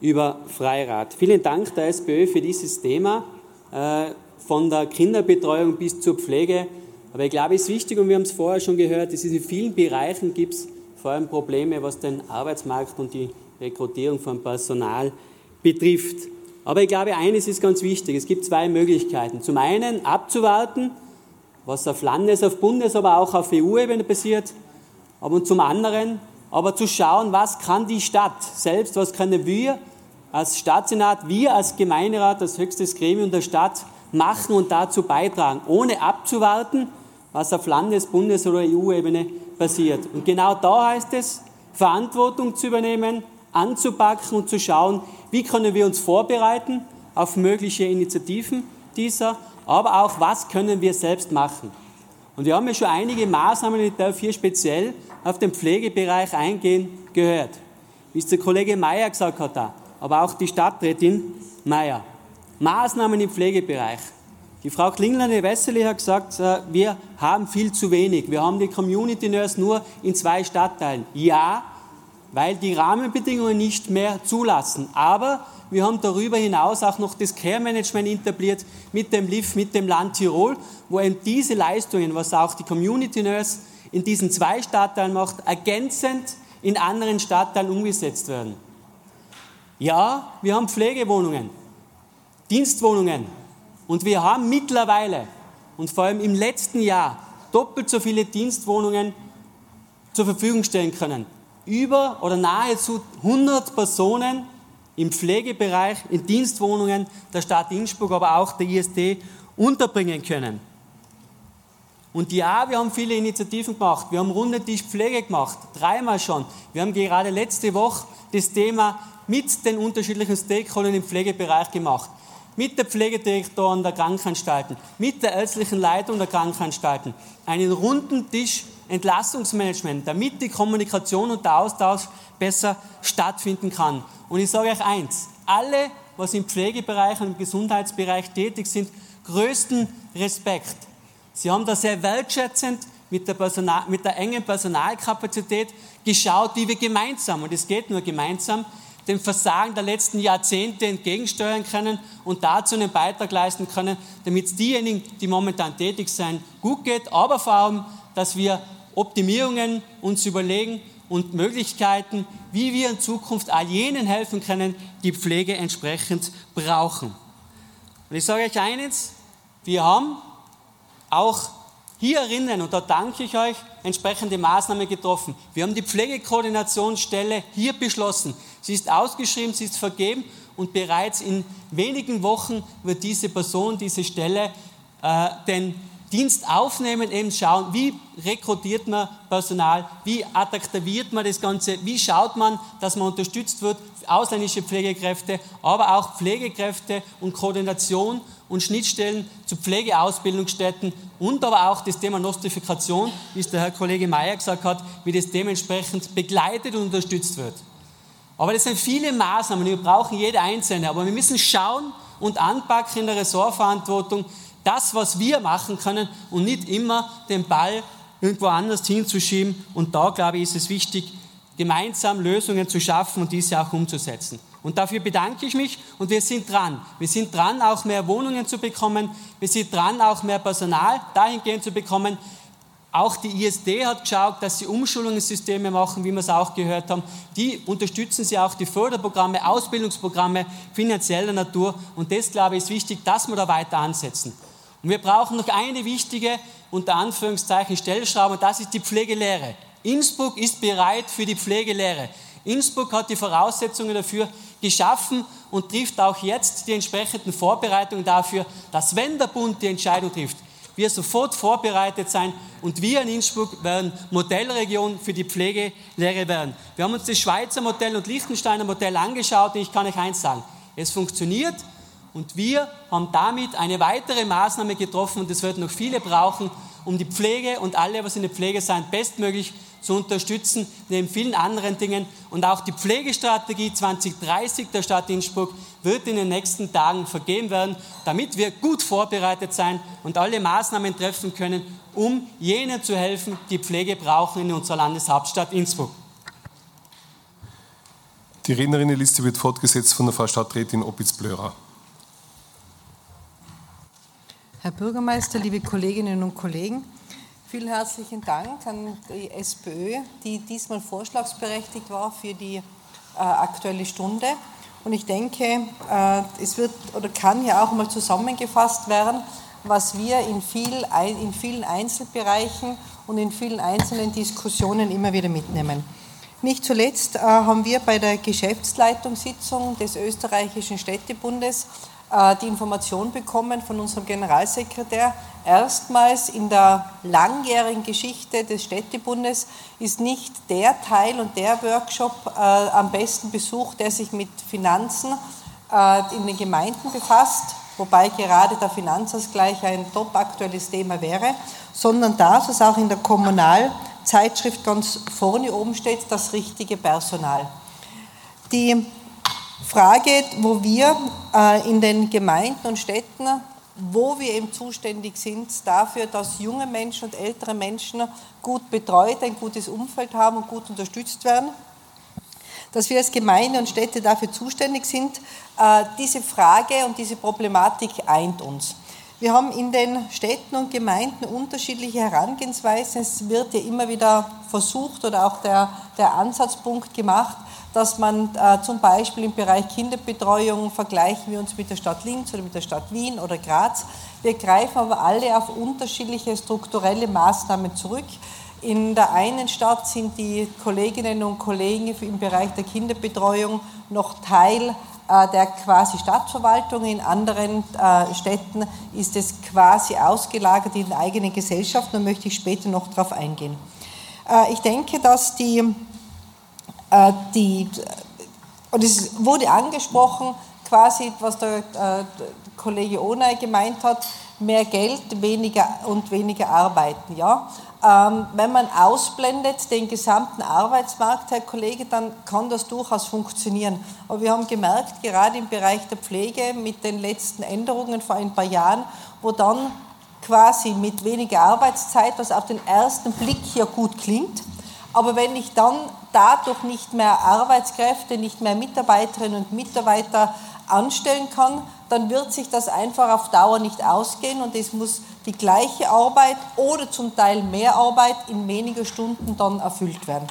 über Freirat. Vielen Dank der SPÖ für dieses Thema, äh, von der Kinderbetreuung bis zur Pflege. Aber ich glaube, es ist wichtig, und wir haben es vorher schon gehört, es in vielen Bereichen gibt vor allem Probleme, was den Arbeitsmarkt und die Rekrutierung von Personal betrifft. Aber ich glaube, eines ist ganz wichtig. Es gibt zwei Möglichkeiten. Zum einen abzuwarten, was auf Landes-, auf Bundes-, aber auch auf EU-Ebene passiert aber zum anderen aber zu schauen, was kann die Stadt selbst, was können wir als Stadtsenat, wir als Gemeinderat, als höchstes Gremium der Stadt machen und dazu beitragen, ohne abzuwarten, was auf Landes-, Bundes- oder EU-Ebene passiert. Und genau da heißt es, Verantwortung zu übernehmen, anzupacken und zu schauen, wie können wir uns vorbereiten auf mögliche Initiativen dieser, aber auch, was können wir selbst machen. Und wir haben ja schon einige Maßnahmen, ich darf hier speziell auf den Pflegebereich eingehen, gehört. Wie es der Kollege Mayer gesagt hat, da, aber auch die Stadträtin Mayer. Maßnahmen im Pflegebereich. Die Frau Klingleine-Wessely hat gesagt, äh, wir haben viel zu wenig. Wir haben die Community Nurse nur in zwei Stadtteilen. Ja, weil die Rahmenbedingungen nicht mehr zulassen. Aber wir haben darüber hinaus auch noch das Care-Management etabliert mit dem LIF, mit dem Land Tirol, wo eben diese Leistungen, was auch die Community Nurse in diesen zwei Stadtteilen macht, ergänzend in anderen Stadtteilen umgesetzt werden. Ja, wir haben Pflegewohnungen, Dienstwohnungen und wir haben mittlerweile und vor allem im letzten Jahr doppelt so viele Dienstwohnungen zur Verfügung stellen können. Über oder nahezu 100 Personen im Pflegebereich, in Dienstwohnungen der Stadt Innsbruck, aber auch der ISD unterbringen können. Und ja, wir haben viele Initiativen gemacht. Wir haben Runde Tisch Pflege gemacht, dreimal schon. Wir haben gerade letzte Woche das Thema mit den unterschiedlichen Stakeholdern im Pflegebereich gemacht. Mit der Pflegedirektoren der Krankenanstalten, mit der ärztlichen Leitung der Krankenanstalten. Einen runden Tisch Entlastungsmanagement, damit die Kommunikation und der Austausch besser stattfinden kann. Und ich sage euch eins, alle, was im Pflegebereich und im Gesundheitsbereich tätig sind, größten Respekt Sie haben da sehr wertschätzend mit der, Personal, mit der engen Personalkapazität geschaut, wie wir gemeinsam, und es geht nur gemeinsam, dem Versagen der letzten Jahrzehnte entgegensteuern können und dazu einen Beitrag leisten können, damit es diejenigen, die momentan tätig sind, gut geht, aber vor allem, dass wir Optimierungen uns überlegen und Möglichkeiten, wie wir in Zukunft all jenen helfen können, die Pflege entsprechend brauchen. Und ich sage euch eines, wir haben auch hierinnen, und da danke ich euch, entsprechende Maßnahmen getroffen. Wir haben die Pflegekoordinationsstelle hier beschlossen. Sie ist ausgeschrieben, sie ist vergeben und bereits in wenigen Wochen wird diese Person, diese Stelle äh, den Dienst aufnehmen, eben schauen, wie rekrutiert man Personal, wie attraktiviert man das Ganze, wie schaut man, dass man unterstützt wird, ausländische Pflegekräfte, aber auch Pflegekräfte und Koordination und Schnittstellen zu Pflegeausbildungsstätten und aber auch das Thema Nostrifikation, wie es der Herr Kollege Mayer gesagt hat, wie das dementsprechend begleitet und unterstützt wird. Aber das sind viele Maßnahmen, wir brauchen jede einzelne, aber wir müssen schauen und anpacken in der Ressortverantwortung, das, was wir machen können und nicht immer den Ball irgendwo anders hinzuschieben. Und da, glaube ich, ist es wichtig, gemeinsam Lösungen zu schaffen und diese auch umzusetzen. Und dafür bedanke ich mich und wir sind dran. Wir sind dran, auch mehr Wohnungen zu bekommen. Wir sind dran, auch mehr Personal dahingehend zu bekommen. Auch die ISD hat geschaut, dass sie Umschulungssysteme machen, wie wir es auch gehört haben. Die unterstützen sie auch, die Förderprogramme, Ausbildungsprogramme finanzieller Natur. Und das, glaube ich, ist wichtig, dass wir da weiter ansetzen. Und wir brauchen noch eine wichtige, unter Anführungszeichen, Stellschraube, und das ist die Pflegelehre. Innsbruck ist bereit für die Pflegelehre. Innsbruck hat die Voraussetzungen dafür geschaffen und trifft auch jetzt die entsprechenden Vorbereitungen dafür, dass wenn der Bund die Entscheidung trifft, wir sofort vorbereitet sein und wir in Innsbruck werden Modellregion für die Pflegelehre werden. Wir haben uns das Schweizer Modell und Liechtensteiner Modell angeschaut und ich kann euch eins sagen, es funktioniert und wir haben damit eine weitere Maßnahme getroffen und es wird noch viele brauchen, um die Pflege und alle, was in der Pflege sind, bestmöglich zu unterstützen, neben vielen anderen Dingen. Und auch die Pflegestrategie 2030 der Stadt Innsbruck wird in den nächsten Tagen vergeben werden, damit wir gut vorbereitet sein und alle Maßnahmen treffen können, um jenen zu helfen, die Pflege brauchen in unserer Landeshauptstadt Innsbruck. Die Rednerinnenliste wird fortgesetzt von der Frau Stadträtin Opitz-Blörer. Herr Bürgermeister, liebe Kolleginnen und Kollegen, vielen herzlichen Dank an die SPÖ, die diesmal vorschlagsberechtigt war für die äh, Aktuelle Stunde. Und ich denke, äh, es wird oder kann ja auch mal zusammengefasst werden, was wir in, viel, in vielen Einzelbereichen und in vielen einzelnen Diskussionen immer wieder mitnehmen. Nicht zuletzt äh, haben wir bei der Geschäftsleitungssitzung des österreichischen Städtebundes die Information bekommen von unserem Generalsekretär. Erstmals in der langjährigen Geschichte des Städtebundes ist nicht der Teil und der Workshop äh, am besten besucht, der sich mit Finanzen äh, in den Gemeinden befasst, wobei gerade der Finanzausgleich ein top aktuelles Thema wäre, sondern das, was auch in der Kommunalzeitschrift ganz vorne oben steht, das richtige Personal. Die Frage, wo wir äh, in den Gemeinden und Städten, wo wir eben zuständig sind dafür, dass junge Menschen und ältere Menschen gut betreut, ein gutes Umfeld haben und gut unterstützt werden, dass wir als Gemeinde und Städte dafür zuständig sind, äh, diese Frage und diese Problematik eint uns. Wir haben in den Städten und Gemeinden unterschiedliche Herangehensweisen. Es wird ja immer wieder versucht oder auch der, der Ansatzpunkt gemacht, dass man äh, zum Beispiel im Bereich Kinderbetreuung vergleichen wir uns mit der Stadt Linz oder mit der Stadt Wien oder Graz. Wir greifen aber alle auf unterschiedliche strukturelle Maßnahmen zurück. In der einen Stadt sind die Kolleginnen und Kollegen im Bereich der Kinderbetreuung noch Teil äh, der quasi Stadtverwaltung. In anderen äh, Städten ist es quasi ausgelagert in eigene Gesellschaften. Da möchte ich später noch darauf eingehen. Äh, ich denke, dass die die, und es wurde angesprochen, quasi, was der äh, Kollege Onay gemeint hat, mehr Geld weniger und weniger arbeiten. Ja? Ähm, wenn man ausblendet den gesamten Arbeitsmarkt, Herr Kollege, dann kann das durchaus funktionieren. Aber wir haben gemerkt, gerade im Bereich der Pflege mit den letzten Änderungen vor ein paar Jahren, wo dann quasi mit weniger Arbeitszeit, was auf den ersten Blick hier gut klingt, aber wenn ich dann dadurch nicht mehr Arbeitskräfte, nicht mehr Mitarbeiterinnen und Mitarbeiter anstellen kann, dann wird sich das einfach auf Dauer nicht ausgehen und es muss die gleiche Arbeit oder zum Teil mehr Arbeit in weniger Stunden dann erfüllt werden.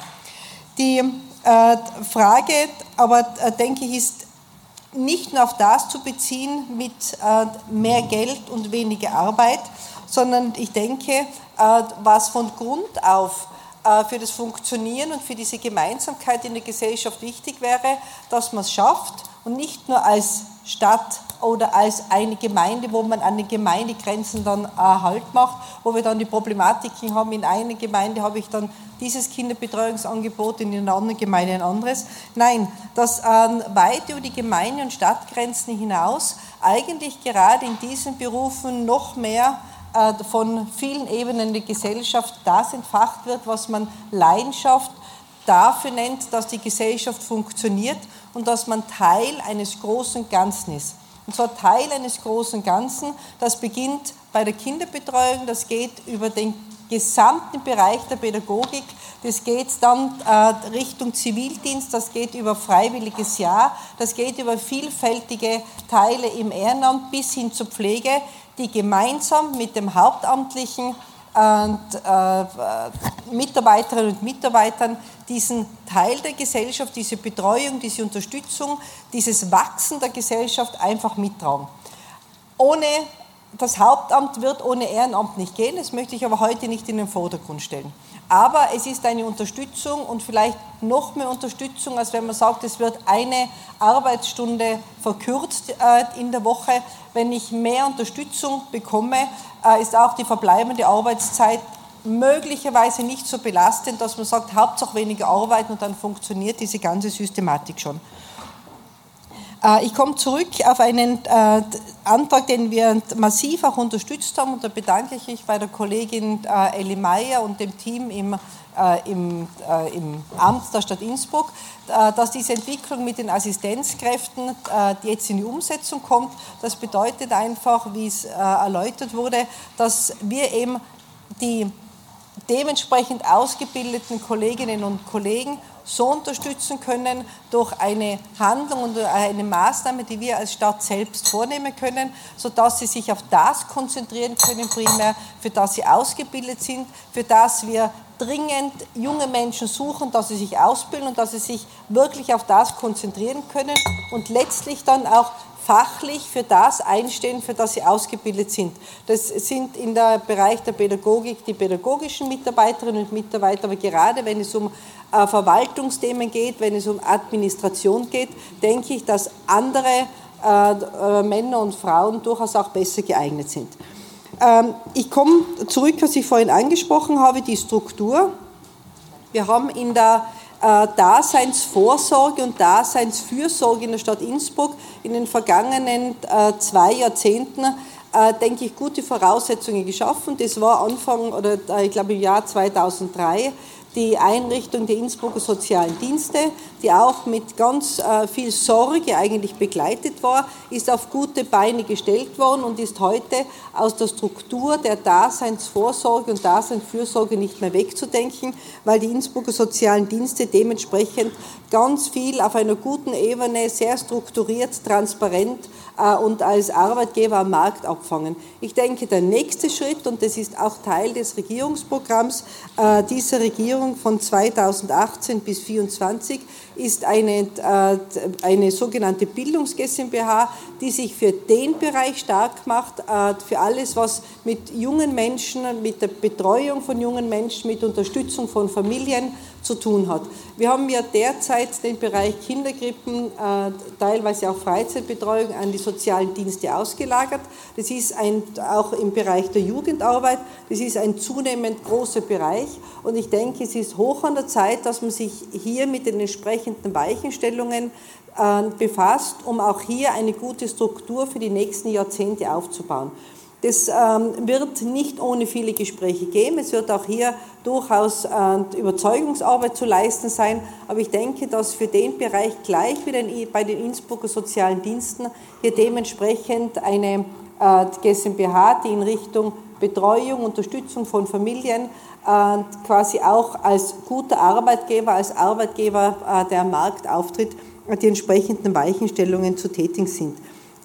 Die äh, Frage aber, äh, denke ich, ist nicht nur auf das zu beziehen mit äh, mehr Geld und weniger Arbeit, sondern ich denke, äh, was von Grund auf für das Funktionieren und für diese Gemeinsamkeit in der Gesellschaft wichtig wäre, dass man es schafft und nicht nur als Stadt oder als eine Gemeinde, wo man an den Gemeindegrenzen dann Halt macht, wo wir dann die Problematiken haben, in einer Gemeinde habe ich dann dieses Kinderbetreuungsangebot, in einer anderen Gemeinde ein anderes. Nein, dass ähm, weit über die Gemeinde- und Stadtgrenzen hinaus eigentlich gerade in diesen Berufen noch mehr äh, von vielen Ebenen der Gesellschaft das entfacht wird, was man Leidenschaft dafür nennt, dass die Gesellschaft funktioniert und dass man Teil eines großen Ganzen ist. Und zwar Teil eines großen Ganzen, das beginnt bei der Kinderbetreuung, das geht über den gesamten Bereich der Pädagogik, das geht dann äh, Richtung Zivildienst, das geht über freiwilliges Jahr, das geht über vielfältige Teile im Ehrenamt bis hin zur Pflege, die gemeinsam mit dem Hauptamtlichen und äh, Mitarbeiterinnen und Mitarbeitern diesen Teil der Gesellschaft, diese Betreuung, diese Unterstützung, dieses Wachsen der Gesellschaft einfach mittragen. Ohne das Hauptamt wird ohne Ehrenamt nicht gehen, das möchte ich aber heute nicht in den Vordergrund stellen. Aber es ist eine Unterstützung und vielleicht noch mehr Unterstützung, als wenn man sagt, es wird eine Arbeitsstunde verkürzt äh, in der Woche. Wenn ich mehr Unterstützung bekomme, äh, ist auch die verbleibende Arbeitszeit möglicherweise nicht so belastend, dass man sagt, Hauptsache weniger arbeiten und dann funktioniert diese ganze Systematik schon. Äh, ich komme zurück auf einen äh, Antrag, den wir massiv auch unterstützt haben. Und da bedanke ich mich bei der Kollegin äh, Elli Meyer und dem Team im, im, im Amt der Stadt Innsbruck, dass diese Entwicklung mit den Assistenzkräften, jetzt in die Umsetzung kommt, das bedeutet einfach, wie es erläutert wurde, dass wir eben die dementsprechend ausgebildeten Kolleginnen und Kollegen so unterstützen können durch eine Handlung und eine Maßnahme, die wir als Stadt selbst vornehmen können, sodass sie sich auf das konzentrieren können, primär, für das sie ausgebildet sind, für das wir dringend junge Menschen suchen, dass sie sich ausbilden und dass sie sich wirklich auf das konzentrieren können und letztlich dann auch fachlich für das einstehen, für das sie ausgebildet sind. Das sind in der Bereich der Pädagogik die pädagogischen Mitarbeiterinnen und Mitarbeiter, aber gerade wenn es um äh, Verwaltungsthemen geht, wenn es um Administration geht, denke ich, dass andere äh, äh, Männer und Frauen durchaus auch besser geeignet sind. Ähm, ich komme zurück, was ich vorhin angesprochen habe, die Struktur. Wir haben in der Daseinsvorsorge und Daseinsfürsorge in der Stadt Innsbruck in den vergangenen zwei Jahrzehnten denke ich, gute Voraussetzungen geschaffen. Das war Anfang, oder ich glaube im Jahr 2003, die Einrichtung der Innsbrucker Sozialen Dienste, die auch mit ganz äh, viel Sorge eigentlich begleitet war, ist auf gute Beine gestellt worden und ist heute aus der Struktur der Daseinsvorsorge und Daseinsfürsorge nicht mehr wegzudenken, weil die Innsbrucker Sozialen Dienste dementsprechend ganz viel auf einer guten Ebene, sehr strukturiert, transparent äh, und als Arbeitgeber am Markt abfangen. Ich denke, der nächste Schritt, und das ist auch Teil des Regierungsprogramms äh, dieser Regierung von 2018 bis 2024, ist eine, äh, eine sogenannte Bildungs-GmbH, die sich für den Bereich stark macht, für alles, was mit jungen Menschen, mit der Betreuung von jungen Menschen, mit Unterstützung von Familien, zu tun hat. Wir haben ja derzeit den Bereich Kindergrippen, äh, teilweise auch Freizeitbetreuung an die sozialen Dienste ausgelagert. Das ist ein, auch im Bereich der Jugendarbeit, das ist ein zunehmend großer Bereich und ich denke, es ist hoch an der Zeit, dass man sich hier mit den entsprechenden Weichenstellungen äh, befasst, um auch hier eine gute Struktur für die nächsten Jahrzehnte aufzubauen. Das ähm, wird nicht ohne viele Gespräche geben. Es wird auch hier durchaus äh, Überzeugungsarbeit zu leisten sein. Aber ich denke, dass für den Bereich gleich wie bei den Innsbrucker sozialen Diensten hier dementsprechend eine äh, GmbH, die in Richtung Betreuung, Unterstützung von Familien äh, quasi auch als guter Arbeitgeber, als Arbeitgeber, der am Markt auftritt, die entsprechenden Weichenstellungen zu tätigen sind.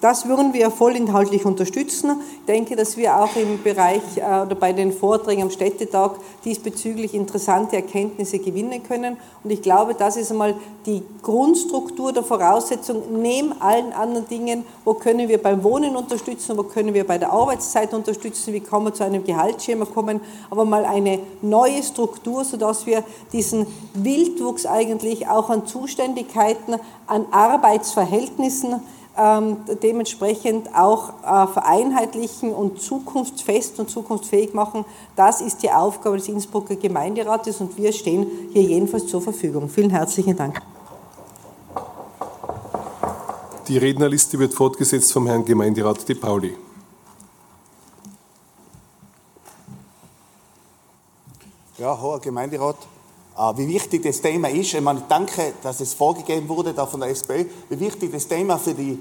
Das würden wir vollinhaltlich unterstützen. Ich denke, dass wir auch im Bereich äh, oder bei den Vorträgen am Städtetag diesbezüglich interessante Erkenntnisse gewinnen können. Und ich glaube, das ist einmal die Grundstruktur der Voraussetzung neben allen anderen Dingen. Wo können wir beim Wohnen unterstützen? Wo können wir bei der Arbeitszeit unterstützen? Wie kann man zu einem Gehaltsschema kommen? Aber mal eine neue Struktur, sodass wir diesen Wildwuchs eigentlich auch an Zuständigkeiten, an Arbeitsverhältnissen, dementsprechend auch äh, vereinheitlichen und zukunftsfest und zukunftsfähig machen. Das ist die Aufgabe des Innsbrucker Gemeinderates und wir stehen hier jedenfalls zur Verfügung. Vielen herzlichen Dank. Die Rednerliste wird fortgesetzt vom Herrn Gemeinderat De Pauli. Ja, hoher Gemeinderat, wie wichtig das Thema ist. Ich meine, danke, dass es vorgegeben wurde da von der SPÖ, wie wichtig das Thema für die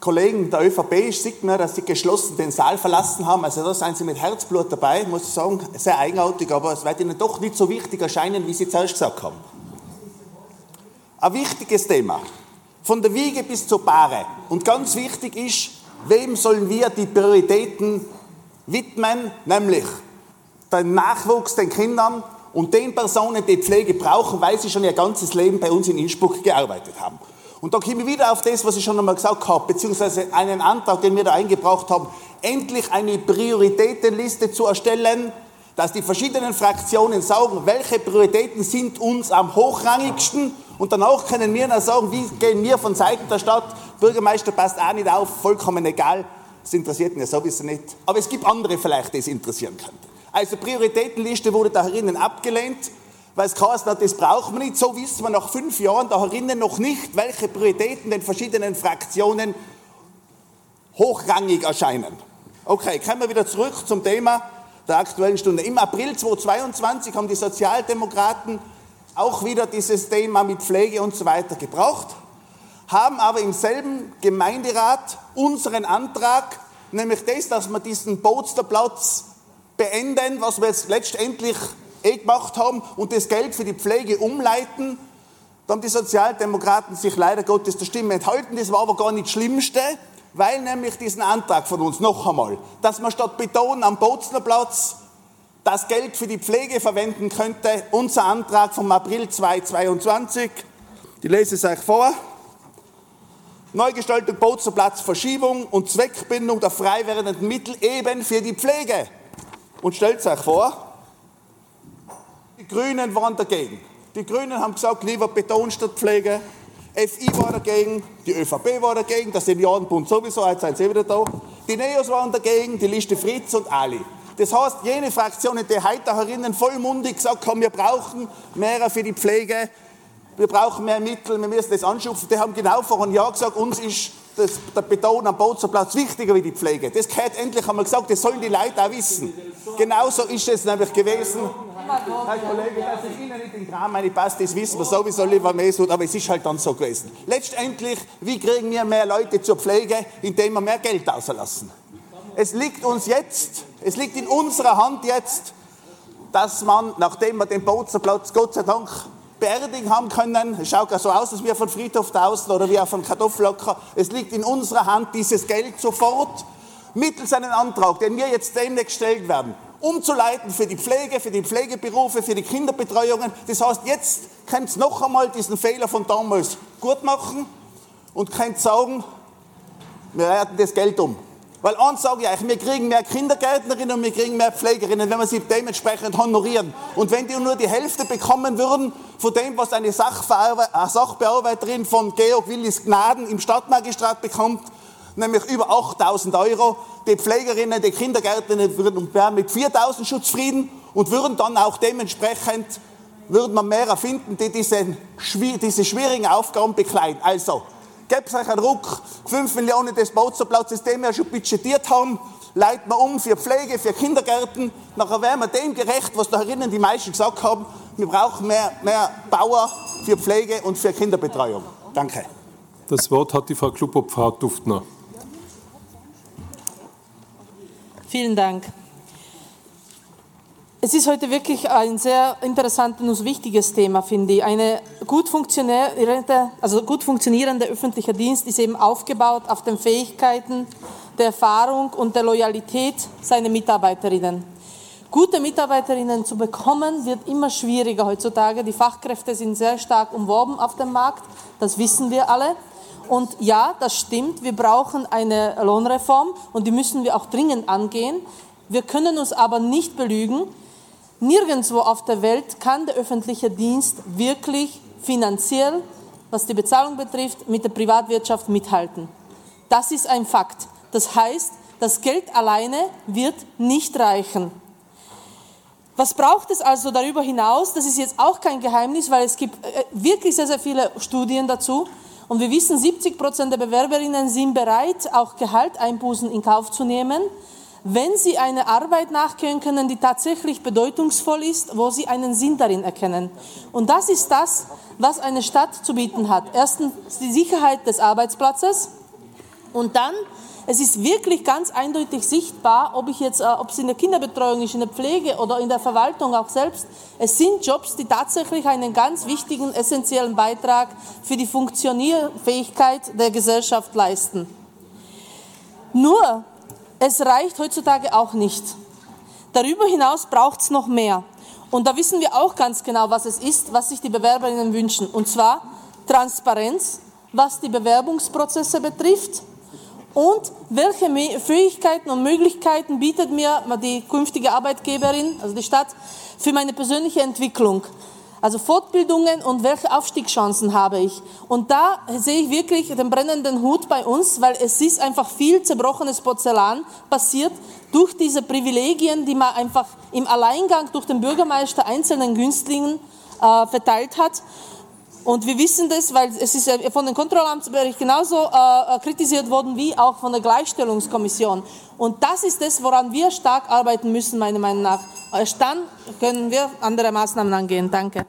Kollegen der ÖVP ist, sieht man, dass sie geschlossen den Saal verlassen haben. Also da sind sie mit Herzblut dabei, muss ich sagen, sehr eigenartig, aber es wird ihnen doch nicht so wichtig erscheinen, wie sie zuerst gesagt haben. Ein wichtiges Thema. Von der Wiege bis zur Bahre. Und ganz wichtig ist, wem sollen wir die Prioritäten widmen, nämlich den Nachwuchs, den Kindern und den Personen, die Pflege brauchen, weil sie schon ihr ganzes Leben bei uns in Innsbruck gearbeitet haben. Und da komme ich wieder auf das, was ich schon einmal gesagt habe, beziehungsweise einen Antrag, den wir da eingebracht haben, endlich eine Prioritätenliste zu erstellen, dass die verschiedenen Fraktionen sagen, welche Prioritäten sind uns am hochrangigsten und danach können wir dann sagen, wie gehen wir von Seiten der Stadt, Bürgermeister passt auch nicht auf, vollkommen egal, das interessiert mich sowieso nicht. Aber es gibt andere vielleicht, die es interessieren könnte. Also Prioritätenliste wurde da herinnen abgelehnt, weil es geheißen hat, das brauchen wir nicht. So wissen wir nach fünf Jahren da herinnen noch nicht, welche Prioritäten den verschiedenen Fraktionen hochrangig erscheinen. Okay, kommen wir wieder zurück zum Thema der Aktuellen Stunde. Im April 2022 haben die Sozialdemokraten auch wieder dieses Thema mit Pflege und so weiter gebraucht, haben aber im selben Gemeinderat unseren Antrag, nämlich das, dass wir diesen Bootsterplatz beenden, was wir jetzt letztendlich eh gemacht haben, und das Geld für die Pflege umleiten. Da haben die Sozialdemokraten sich leider Gottes der Stimme enthalten. Das war aber gar nicht das Schlimmste, weil nämlich diesen Antrag von uns noch einmal, dass man statt Beton am Boznerplatz das Geld für die Pflege verwenden könnte, unser Antrag vom April 2022, die lese es euch vor. Neugestaltung Boznerplatz, Verschiebung und Zweckbindung der frei werdenden Mittel eben für die Pflege. Und stellt euch vor, die Grünen waren dagegen. Die Grünen haben gesagt, lieber Beton statt Pflege. FI war dagegen, die ÖVP war dagegen, der Seniorenbund sowieso, jetzt sind sie wieder da. Die Neos waren dagegen, die Liste Fritz und Ali. Das heißt, jene Fraktionen, die heute herinnen vollmundig gesagt haben, wir brauchen mehr für die Pflege, wir brauchen mehr Mittel, wir müssen das anschupfen, die haben genau vor einem Jahr gesagt, uns ist das, der Beton am Bozenplatz wichtiger wie die Pflege. Das gehört endlich, wir gesagt, das sollen die Leute auch wissen. Genauso ist es nämlich gewesen. Herr Kollege, dass es Ihnen nicht in Kram meine das wissen wir sowieso lieber so, aber es ist halt dann so gewesen. Letztendlich, wie kriegen wir mehr Leute zur Pflege, indem wir mehr Geld auslassen? Es liegt uns jetzt, es liegt in unserer Hand jetzt, dass man, nachdem wir den Bozenplatz Gott sei Dank beerdigen haben können. Es schaut so aus, als wir von Friedhof draußen oder wie auf einem Kartoffellocker. Es liegt in unserer Hand, dieses Geld sofort mittels einem Antrag, den wir jetzt demnächst gestellt werden, umzuleiten für die Pflege, für die Pflegeberufe, für die Kinderbetreuungen. Das heißt, jetzt könnt ihr noch einmal diesen Fehler von damals gut machen und könnt sagen, wir werden das Geld um. Weil eins sage ich euch, wir kriegen mehr Kindergärtnerinnen und wir kriegen mehr Pflegerinnen, wenn wir sie dementsprechend honorieren. Und wenn die nur die Hälfte bekommen würden von dem, was eine Sachbearbeiterin von Georg Willis Gnaden im Stadtmagistrat bekommt, nämlich über 8000 Euro, die Pflegerinnen, die Kindergärtnerinnen würden mit 4000 Schutzfrieden und würden dann auch dementsprechend würden man mehr finden, die diese, diese schwierigen Aufgaben bekleiden. Also, gebt euch einen Ruck, 5 Millionen des Bauzuplatzes, den wir schon budgetiert haben, leiten wir um für Pflege, für Kindergärten. Nachher werden wir dem gerecht, was da drinnen die meisten gesagt haben. Wir brauchen mehr, mehr Bauer für Pflege und für Kinderbetreuung. Danke. Das Wort hat die Frau Klubobfrau Duftner. Vielen Dank. Es ist heute wirklich ein sehr interessantes und wichtiges Thema, finde ich. Eine gut funktionierende, also gut funktionierende öffentlicher Dienst ist eben aufgebaut auf den Fähigkeiten, der Erfahrung und der Loyalität seiner Mitarbeiterinnen. Gute Mitarbeiterinnen zu bekommen wird immer schwieriger heutzutage. Die Fachkräfte sind sehr stark umworben auf dem Markt, das wissen wir alle. Und ja, das stimmt, wir brauchen eine Lohnreform und die müssen wir auch dringend angehen. Wir können uns aber nicht belügen, Nirgendwo auf der Welt kann der öffentliche Dienst wirklich finanziell, was die Bezahlung betrifft, mit der Privatwirtschaft mithalten. Das ist ein Fakt. Das heißt, das Geld alleine wird nicht reichen. Was braucht es also darüber hinaus? Das ist jetzt auch kein Geheimnis, weil es gibt äh, wirklich sehr, sehr viele Studien dazu. Und wir wissen, 70 Prozent der Bewerberinnen sind bereit, auch Gehalteinbußen in Kauf zu nehmen, wenn sie eine Arbeit nachgehen können, die tatsächlich bedeutungsvoll ist, wo sie einen Sinn darin erkennen. Und das ist das, was eine Stadt zu bieten hat. Erstens die Sicherheit des Arbeitsplatzes und dann es ist wirklich ganz eindeutig sichtbar, ob, ich jetzt, äh, ob es in der Kinderbetreuung ist, in der Pflege oder in der Verwaltung auch selbst. Es sind Jobs, die tatsächlich einen ganz wichtigen, essentiellen Beitrag für die Funktionierfähigkeit der Gesellschaft leisten. Nur, es reicht heutzutage auch nicht. Darüber hinaus braucht es noch mehr. Und da wissen wir auch ganz genau, was es ist, was sich die Bewerberinnen wünschen. Und zwar Transparenz, was die Bewerbungsprozesse betrifft und welche Fähigkeiten und Möglichkeiten bietet mir die künftige Arbeitgeberin, also die Stadt, für meine persönliche Entwicklung. Also Fortbildungen und welche Aufstiegschancen habe ich. Und da sehe ich wirklich den brennenden Hut bei uns, weil es ist einfach viel zerbrochenes Porzellan passiert durch diese Privilegien, die man einfach im Alleingang durch den Bürgermeister einzelnen Günstlingen äh, verteilt hat. Und wir wissen das, weil es ist von den Kontrollamtsbericht genauso äh, äh, kritisiert worden wie auch von der Gleichstellungskommission. Und das ist das, woran wir stark arbeiten müssen, meiner Meinung nach. Erst dann können wir andere Maßnahmen angehen. Danke.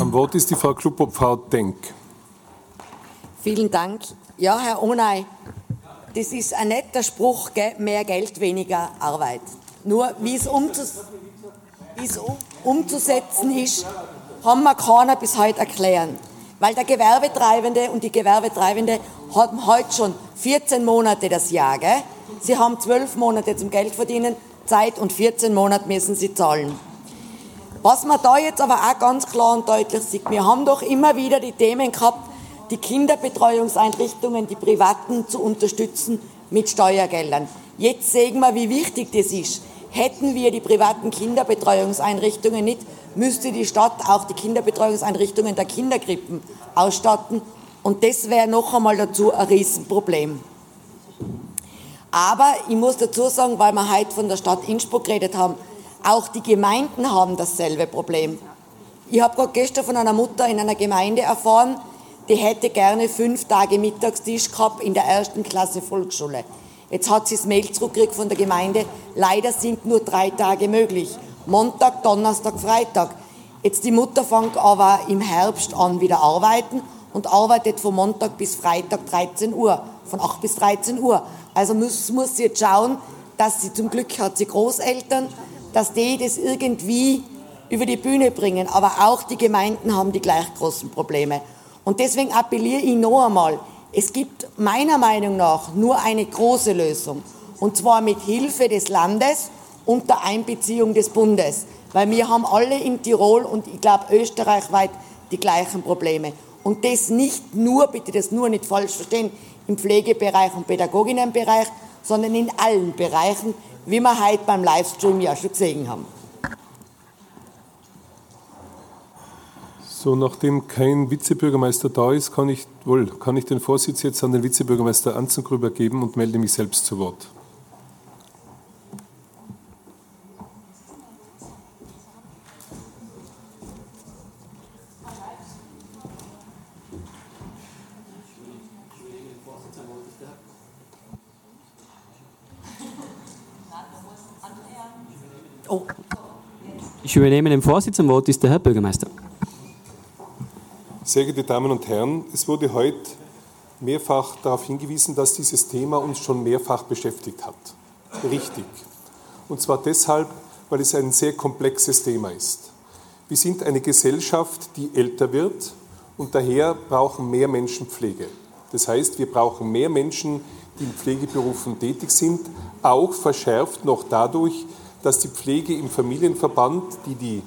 Am Wort ist die Frau Klubobfrau Denk. Vielen Dank. Ja, Herr Onay, das ist ein netter Spruch, gell? mehr Geld, weniger Arbeit. Nur wie es, umzus wie es umzusetzen ist, haben wir keiner bis heute erklären. Weil der Gewerbetreibende und die Gewerbetreibende haben heute schon 14 Monate das Jahr. Gell? Sie haben 12 Monate zum Geldverdienen Zeit und 14 Monate müssen sie zahlen. Was man da jetzt aber auch ganz klar und deutlich sieht, wir haben doch immer wieder die Themen gehabt, die Kinderbetreuungseinrichtungen, die privaten zu unterstützen mit Steuergeldern. Jetzt sehen wir, wie wichtig das ist. Hätten wir die privaten Kinderbetreuungseinrichtungen nicht müsste die Stadt auch die Kinderbetreuungseinrichtungen der Kinderkrippen ausstatten. Und das wäre noch einmal dazu ein Riesenproblem. Aber ich muss dazu sagen, weil wir heute von der Stadt Innsbruck geredet haben, auch die Gemeinden haben dasselbe Problem. Ich habe gerade gestern von einer Mutter in einer Gemeinde erfahren, die hätte gerne fünf Tage Mittagstisch gehabt in der ersten Klasse Volksschule. Jetzt hat sie das Mail zurückgekriegt von der Gemeinde, leider sind nur drei Tage möglich. Montag, Donnerstag, Freitag. Jetzt die Mutter fängt aber im Herbst an wieder arbeiten und arbeitet von Montag bis Freitag 13 Uhr, von 8 bis 13 Uhr. Also muss, muss sie jetzt schauen, dass sie zum Glück hat sie Großeltern, dass die das irgendwie über die Bühne bringen. Aber auch die Gemeinden haben die gleich großen Probleme. Und deswegen appelliere ich noch einmal, es gibt meiner Meinung nach nur eine große Lösung. Und zwar mit Hilfe des Landes unter Einbeziehung des Bundes. Weil wir haben alle in Tirol und ich glaube österreichweit die gleichen Probleme. Und das nicht nur, bitte das nur nicht falsch verstehen, im Pflegebereich und Pädagoginnenbereich, sondern in allen Bereichen, wie wir heute beim Livestream ja schon gesehen haben. So, nachdem kein Vizebürgermeister da ist, kann ich, wohl, kann ich den Vorsitz jetzt an den Vizebürgermeister Anzengrüber geben und melde mich selbst zu Wort. Oh. Ich übernehme den Vorsitz. Am Wort ist der Herr Bürgermeister. Sehr geehrte Damen und Herren, es wurde heute mehrfach darauf hingewiesen, dass dieses Thema uns schon mehrfach beschäftigt hat. Richtig. Und zwar deshalb, weil es ein sehr komplexes Thema ist. Wir sind eine Gesellschaft, die älter wird und daher brauchen mehr Menschen Pflege. Das heißt, wir brauchen mehr Menschen, die in Pflegeberufen tätig sind, auch verschärft noch dadurch, dass die Pflege im Familienverband, die die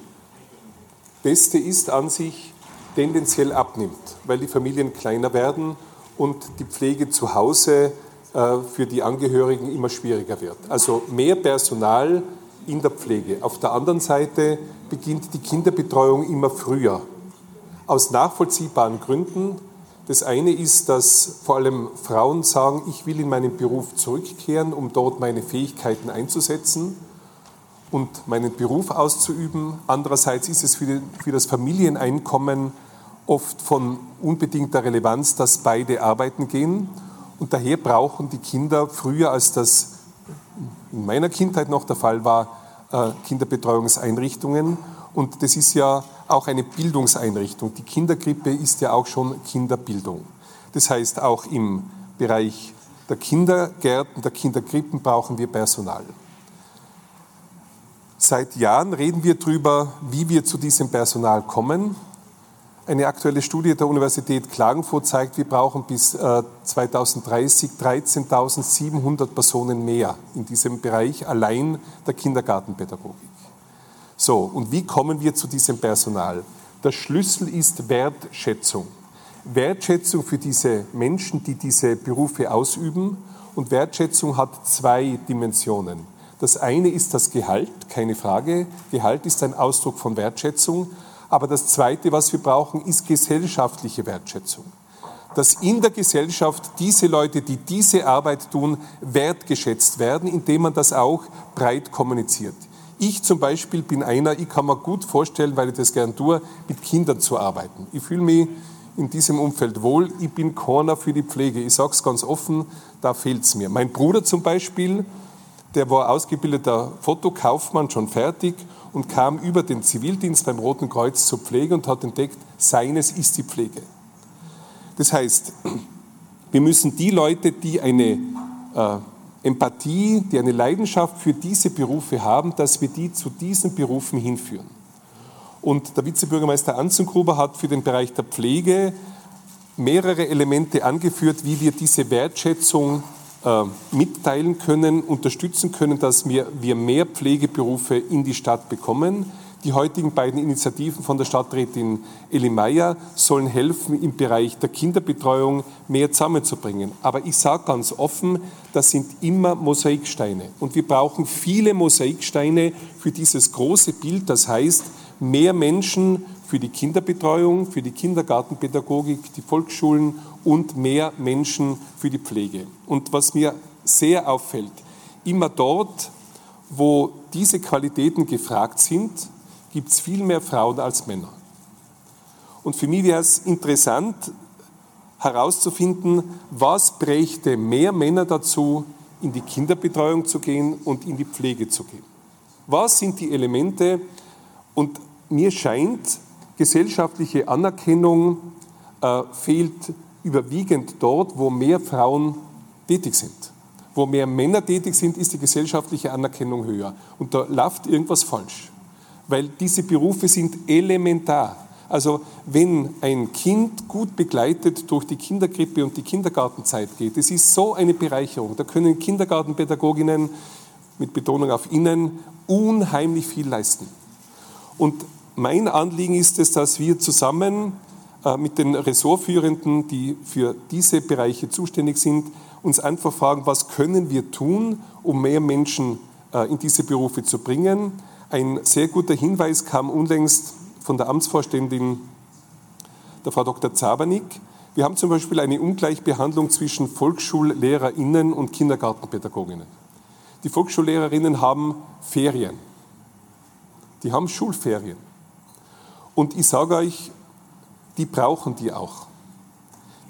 beste ist an sich, tendenziell abnimmt, weil die Familien kleiner werden und die Pflege zu Hause äh, für die Angehörigen immer schwieriger wird. Also mehr Personal in der Pflege. Auf der anderen Seite beginnt die Kinderbetreuung immer früher. Aus nachvollziehbaren Gründen. Das eine ist, dass vor allem Frauen sagen, ich will in meinen Beruf zurückkehren, um dort meine Fähigkeiten einzusetzen und meinen Beruf auszuüben. Andererseits ist es für, das Familieneinkommen oft von unbedingter Relevanz, dass beide arbeiten gehen. Und daher brauchen die Kinder früher, als das in meiner Kindheit noch der Fall war, äh, Kinderbetreuungseinrichtungen. Und das ist ja auch eine Bildungseinrichtung. Die Kinderkrippe ist ja auch schon Kinderbildung. Das heißt, auch im Bereich der Kindergärten, der Kinderkrippen brauchen wir Personal. Seit Jahren reden wir darüber, wie wir zu diesem Personal kommen. Eine aktuelle Studie der Universität Klagenfurt zeigt, wir brauchen bis 2030 äh, 13.700 Personen mehr in diesem Bereich allein der Kindergartenpädagogik. So, und wie kommen wir zu diesem Personal? Der Schlüssel ist Wertschätzung. Wertschätzung für diese Menschen, die diese Berufe ausüben. Und Wertschätzung hat zwei Dimensionen. Das eine ist das Gehalt, keine Frage. Gehalt ist ein Ausdruck von Wertschätzung. Aber das Zweite, was wir brauchen, ist gesellschaftliche Wertschätzung. Dass in der Gesellschaft diese Leute, die diese Arbeit tun, wertgeschätzt werden, indem man das auch breit kommuniziert. Ich zum Beispiel bin einer, ich kann mir gut vorstellen, weil ich das gern tue, mit Kindern zu arbeiten. Ich fühle mich in diesem Umfeld wohl. Ich bin keiner für die Pflege. Ich sage es ganz offen, da fehlt es mir. Mein Bruder zum Beispiel, der war ausgebildeter Fotokaufmann, schon fertig und kam über den Zivildienst beim Roten Kreuz zur Pflege und hat entdeckt, seines ist die Pflege. Das heißt, wir müssen die Leute, die eine äh, Empathie, die eine Leidenschaft für diese Berufe haben, dass wir die zu diesen Berufen hinführen. Und der Vizebürgermeister Anzengruber hat für den Bereich der Pflege mehrere Elemente angeführt, wie wir diese Wertschätzung mitteilen können, unterstützen können, dass wir, wir mehr Pflegeberufe in die Stadt bekommen. Die heutigen beiden Initiativen von der Stadträtin Eli Meyer sollen helfen, im Bereich der Kinderbetreuung mehr zusammenzubringen. Aber ich sage ganz offen, das sind immer Mosaiksteine. Und wir brauchen viele Mosaiksteine für dieses große Bild. Das heißt, mehr Menschen für die Kinderbetreuung, für die Kindergartenpädagogik, die Volksschulen und mehr Menschen für die Pflege. Und was mir sehr auffällt, immer dort, wo diese Qualitäten gefragt sind, gibt es viel mehr Frauen als Männer. Und für mich wäre es interessant herauszufinden, was brächte mehr Männer dazu, in die Kinderbetreuung zu gehen und in die Pflege zu gehen. Was sind die Elemente? Und mir scheint, gesellschaftliche Anerkennung äh, fehlt überwiegend dort, wo mehr Frauen tätig sind. Wo mehr Männer tätig sind, ist die gesellschaftliche Anerkennung höher. Und da läuft irgendwas falsch. Weil diese Berufe sind elementar. Also wenn ein Kind gut begleitet durch die Kinderkrippe und die Kindergartenzeit geht, das ist so eine Bereicherung. Da können Kindergartenpädagoginnen mit Betonung auf innen unheimlich viel leisten. Und mein Anliegen ist es, dass wir zusammen mit den Ressortführenden, die für diese Bereiche zuständig sind, uns einfach fragen, was können wir tun, um mehr Menschen äh, in diese Berufe zu bringen. Ein sehr guter Hinweis kam unlängst von der Amtsvorständin, der Frau Dr. Zabernick. Wir haben zum Beispiel eine Ungleichbehandlung zwischen Volksschullehrerinnen und Kindergartenpädagoginnen. Die Volksschullehrerinnen haben Ferien. Die haben Schulferien. Und ich sage euch, die brauchen die auch.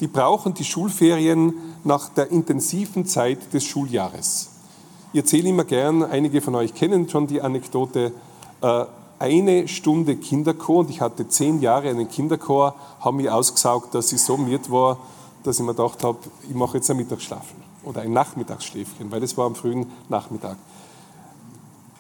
Die brauchen die Schulferien nach der intensiven Zeit des Schuljahres. Ich erzähle immer gern, einige von euch kennen schon die Anekdote, äh, eine Stunde Kinderchor, und ich hatte zehn Jahre einen Kinderchor, haben mich ausgesaugt, dass ich so müde war, dass ich mir gedacht habe, ich mache jetzt ein Mittagsschlafen oder ein Nachmittagsschläfchen, weil das war am frühen Nachmittag.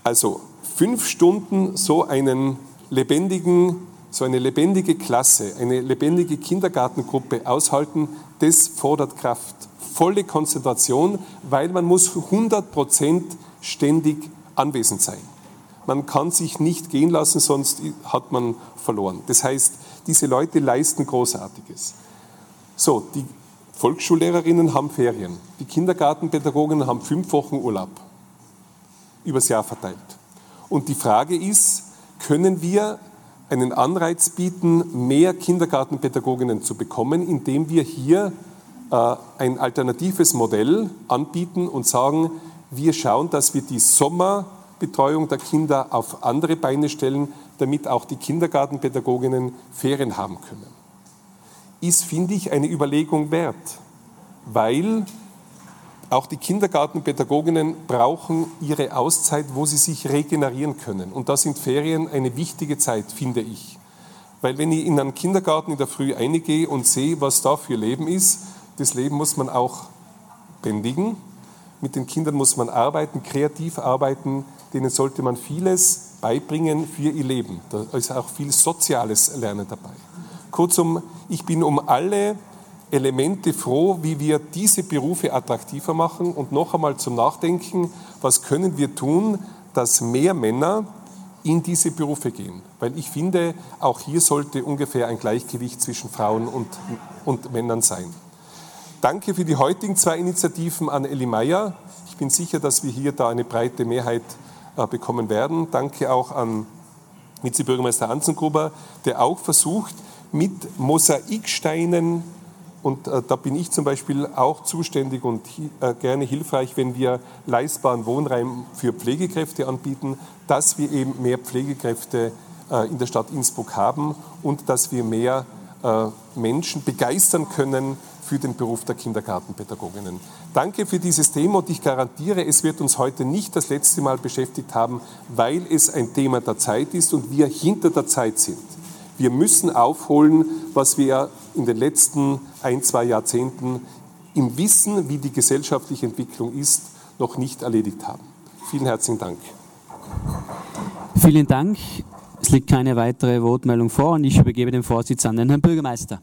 Also fünf Stunden so einen lebendigen so eine lebendige Klasse, eine lebendige Kindergartengruppe aushalten, das fordert Kraft. Volle Konzentration, weil man muss 100 Prozent ständig anwesend sein. Man kann sich nicht gehen lassen, sonst hat man verloren. Das heißt, diese Leute leisten Großartiges. So, die Volksschullehrerinnen haben Ferien. Die Kindergartenpädagogen haben fünf Wochen Urlaub. Übers Jahr verteilt. Und die Frage ist, können wir einen Anreiz bieten, mehr Kindergartenpädagoginnen zu bekommen, indem wir hier äh, ein alternatives Modell anbieten und sagen, wir schauen, dass wir die Sommerbetreuung der Kinder auf andere Beine stellen, damit auch die Kindergartenpädagoginnen Ferien haben können. ist, finde ich, eine Überlegung wert, weil auch die Kindergartenpädagoginnen brauchen ihre Auszeit, wo sie sich regenerieren können. Und da sind Ferien eine wichtige Zeit, finde ich. Weil wenn ich in einen Kindergarten in der Früh eingehe und sehe, was da für Leben ist, das Leben muss man auch bändigen. Mit den Kindern muss man arbeiten, kreativ arbeiten. Denen sollte man vieles beibringen für ihr Leben. Da ist auch viel soziales Lernen dabei. Kurzum, ich bin um alle Elemente froh, wie wir diese Berufe attraktiver machen und noch einmal zum Nachdenken, was können wir tun, dass mehr Männer in diese Berufe gehen. Weil ich finde, auch hier sollte ungefähr ein Gleichgewicht zwischen Frauen und, und Männern sein. Danke für die heutigen zwei Initiativen an Elli Meyer. Ich bin sicher, dass wir hier da eine breite Mehrheit äh, bekommen werden. Danke auch an Vizebürgermeister Anzengruber, der auch versucht, mit Mosaiksteinen und äh, da bin ich zum Beispiel auch zuständig und äh, gerne hilfreich, wenn wir leistbaren Wohnraum für Pflegekräfte anbieten, dass wir eben mehr Pflegekräfte äh, in der Stadt Innsbruck haben und dass wir mehr äh, Menschen begeistern können für den Beruf der Kindergartenpädagoginnen. Danke für dieses Thema und ich garantiere, es wird uns heute nicht das letzte Mal beschäftigt haben, weil es ein Thema der Zeit ist und wir hinter der Zeit sind. Wir müssen aufholen, was wir in den letzten ein, zwei Jahrzehnten im Wissen, wie die gesellschaftliche Entwicklung ist, noch nicht erledigt haben. Vielen herzlichen Dank. Vielen Dank. Es liegt keine weitere Wortmeldung vor und ich übergebe den Vorsitz an den Herrn Bürgermeister.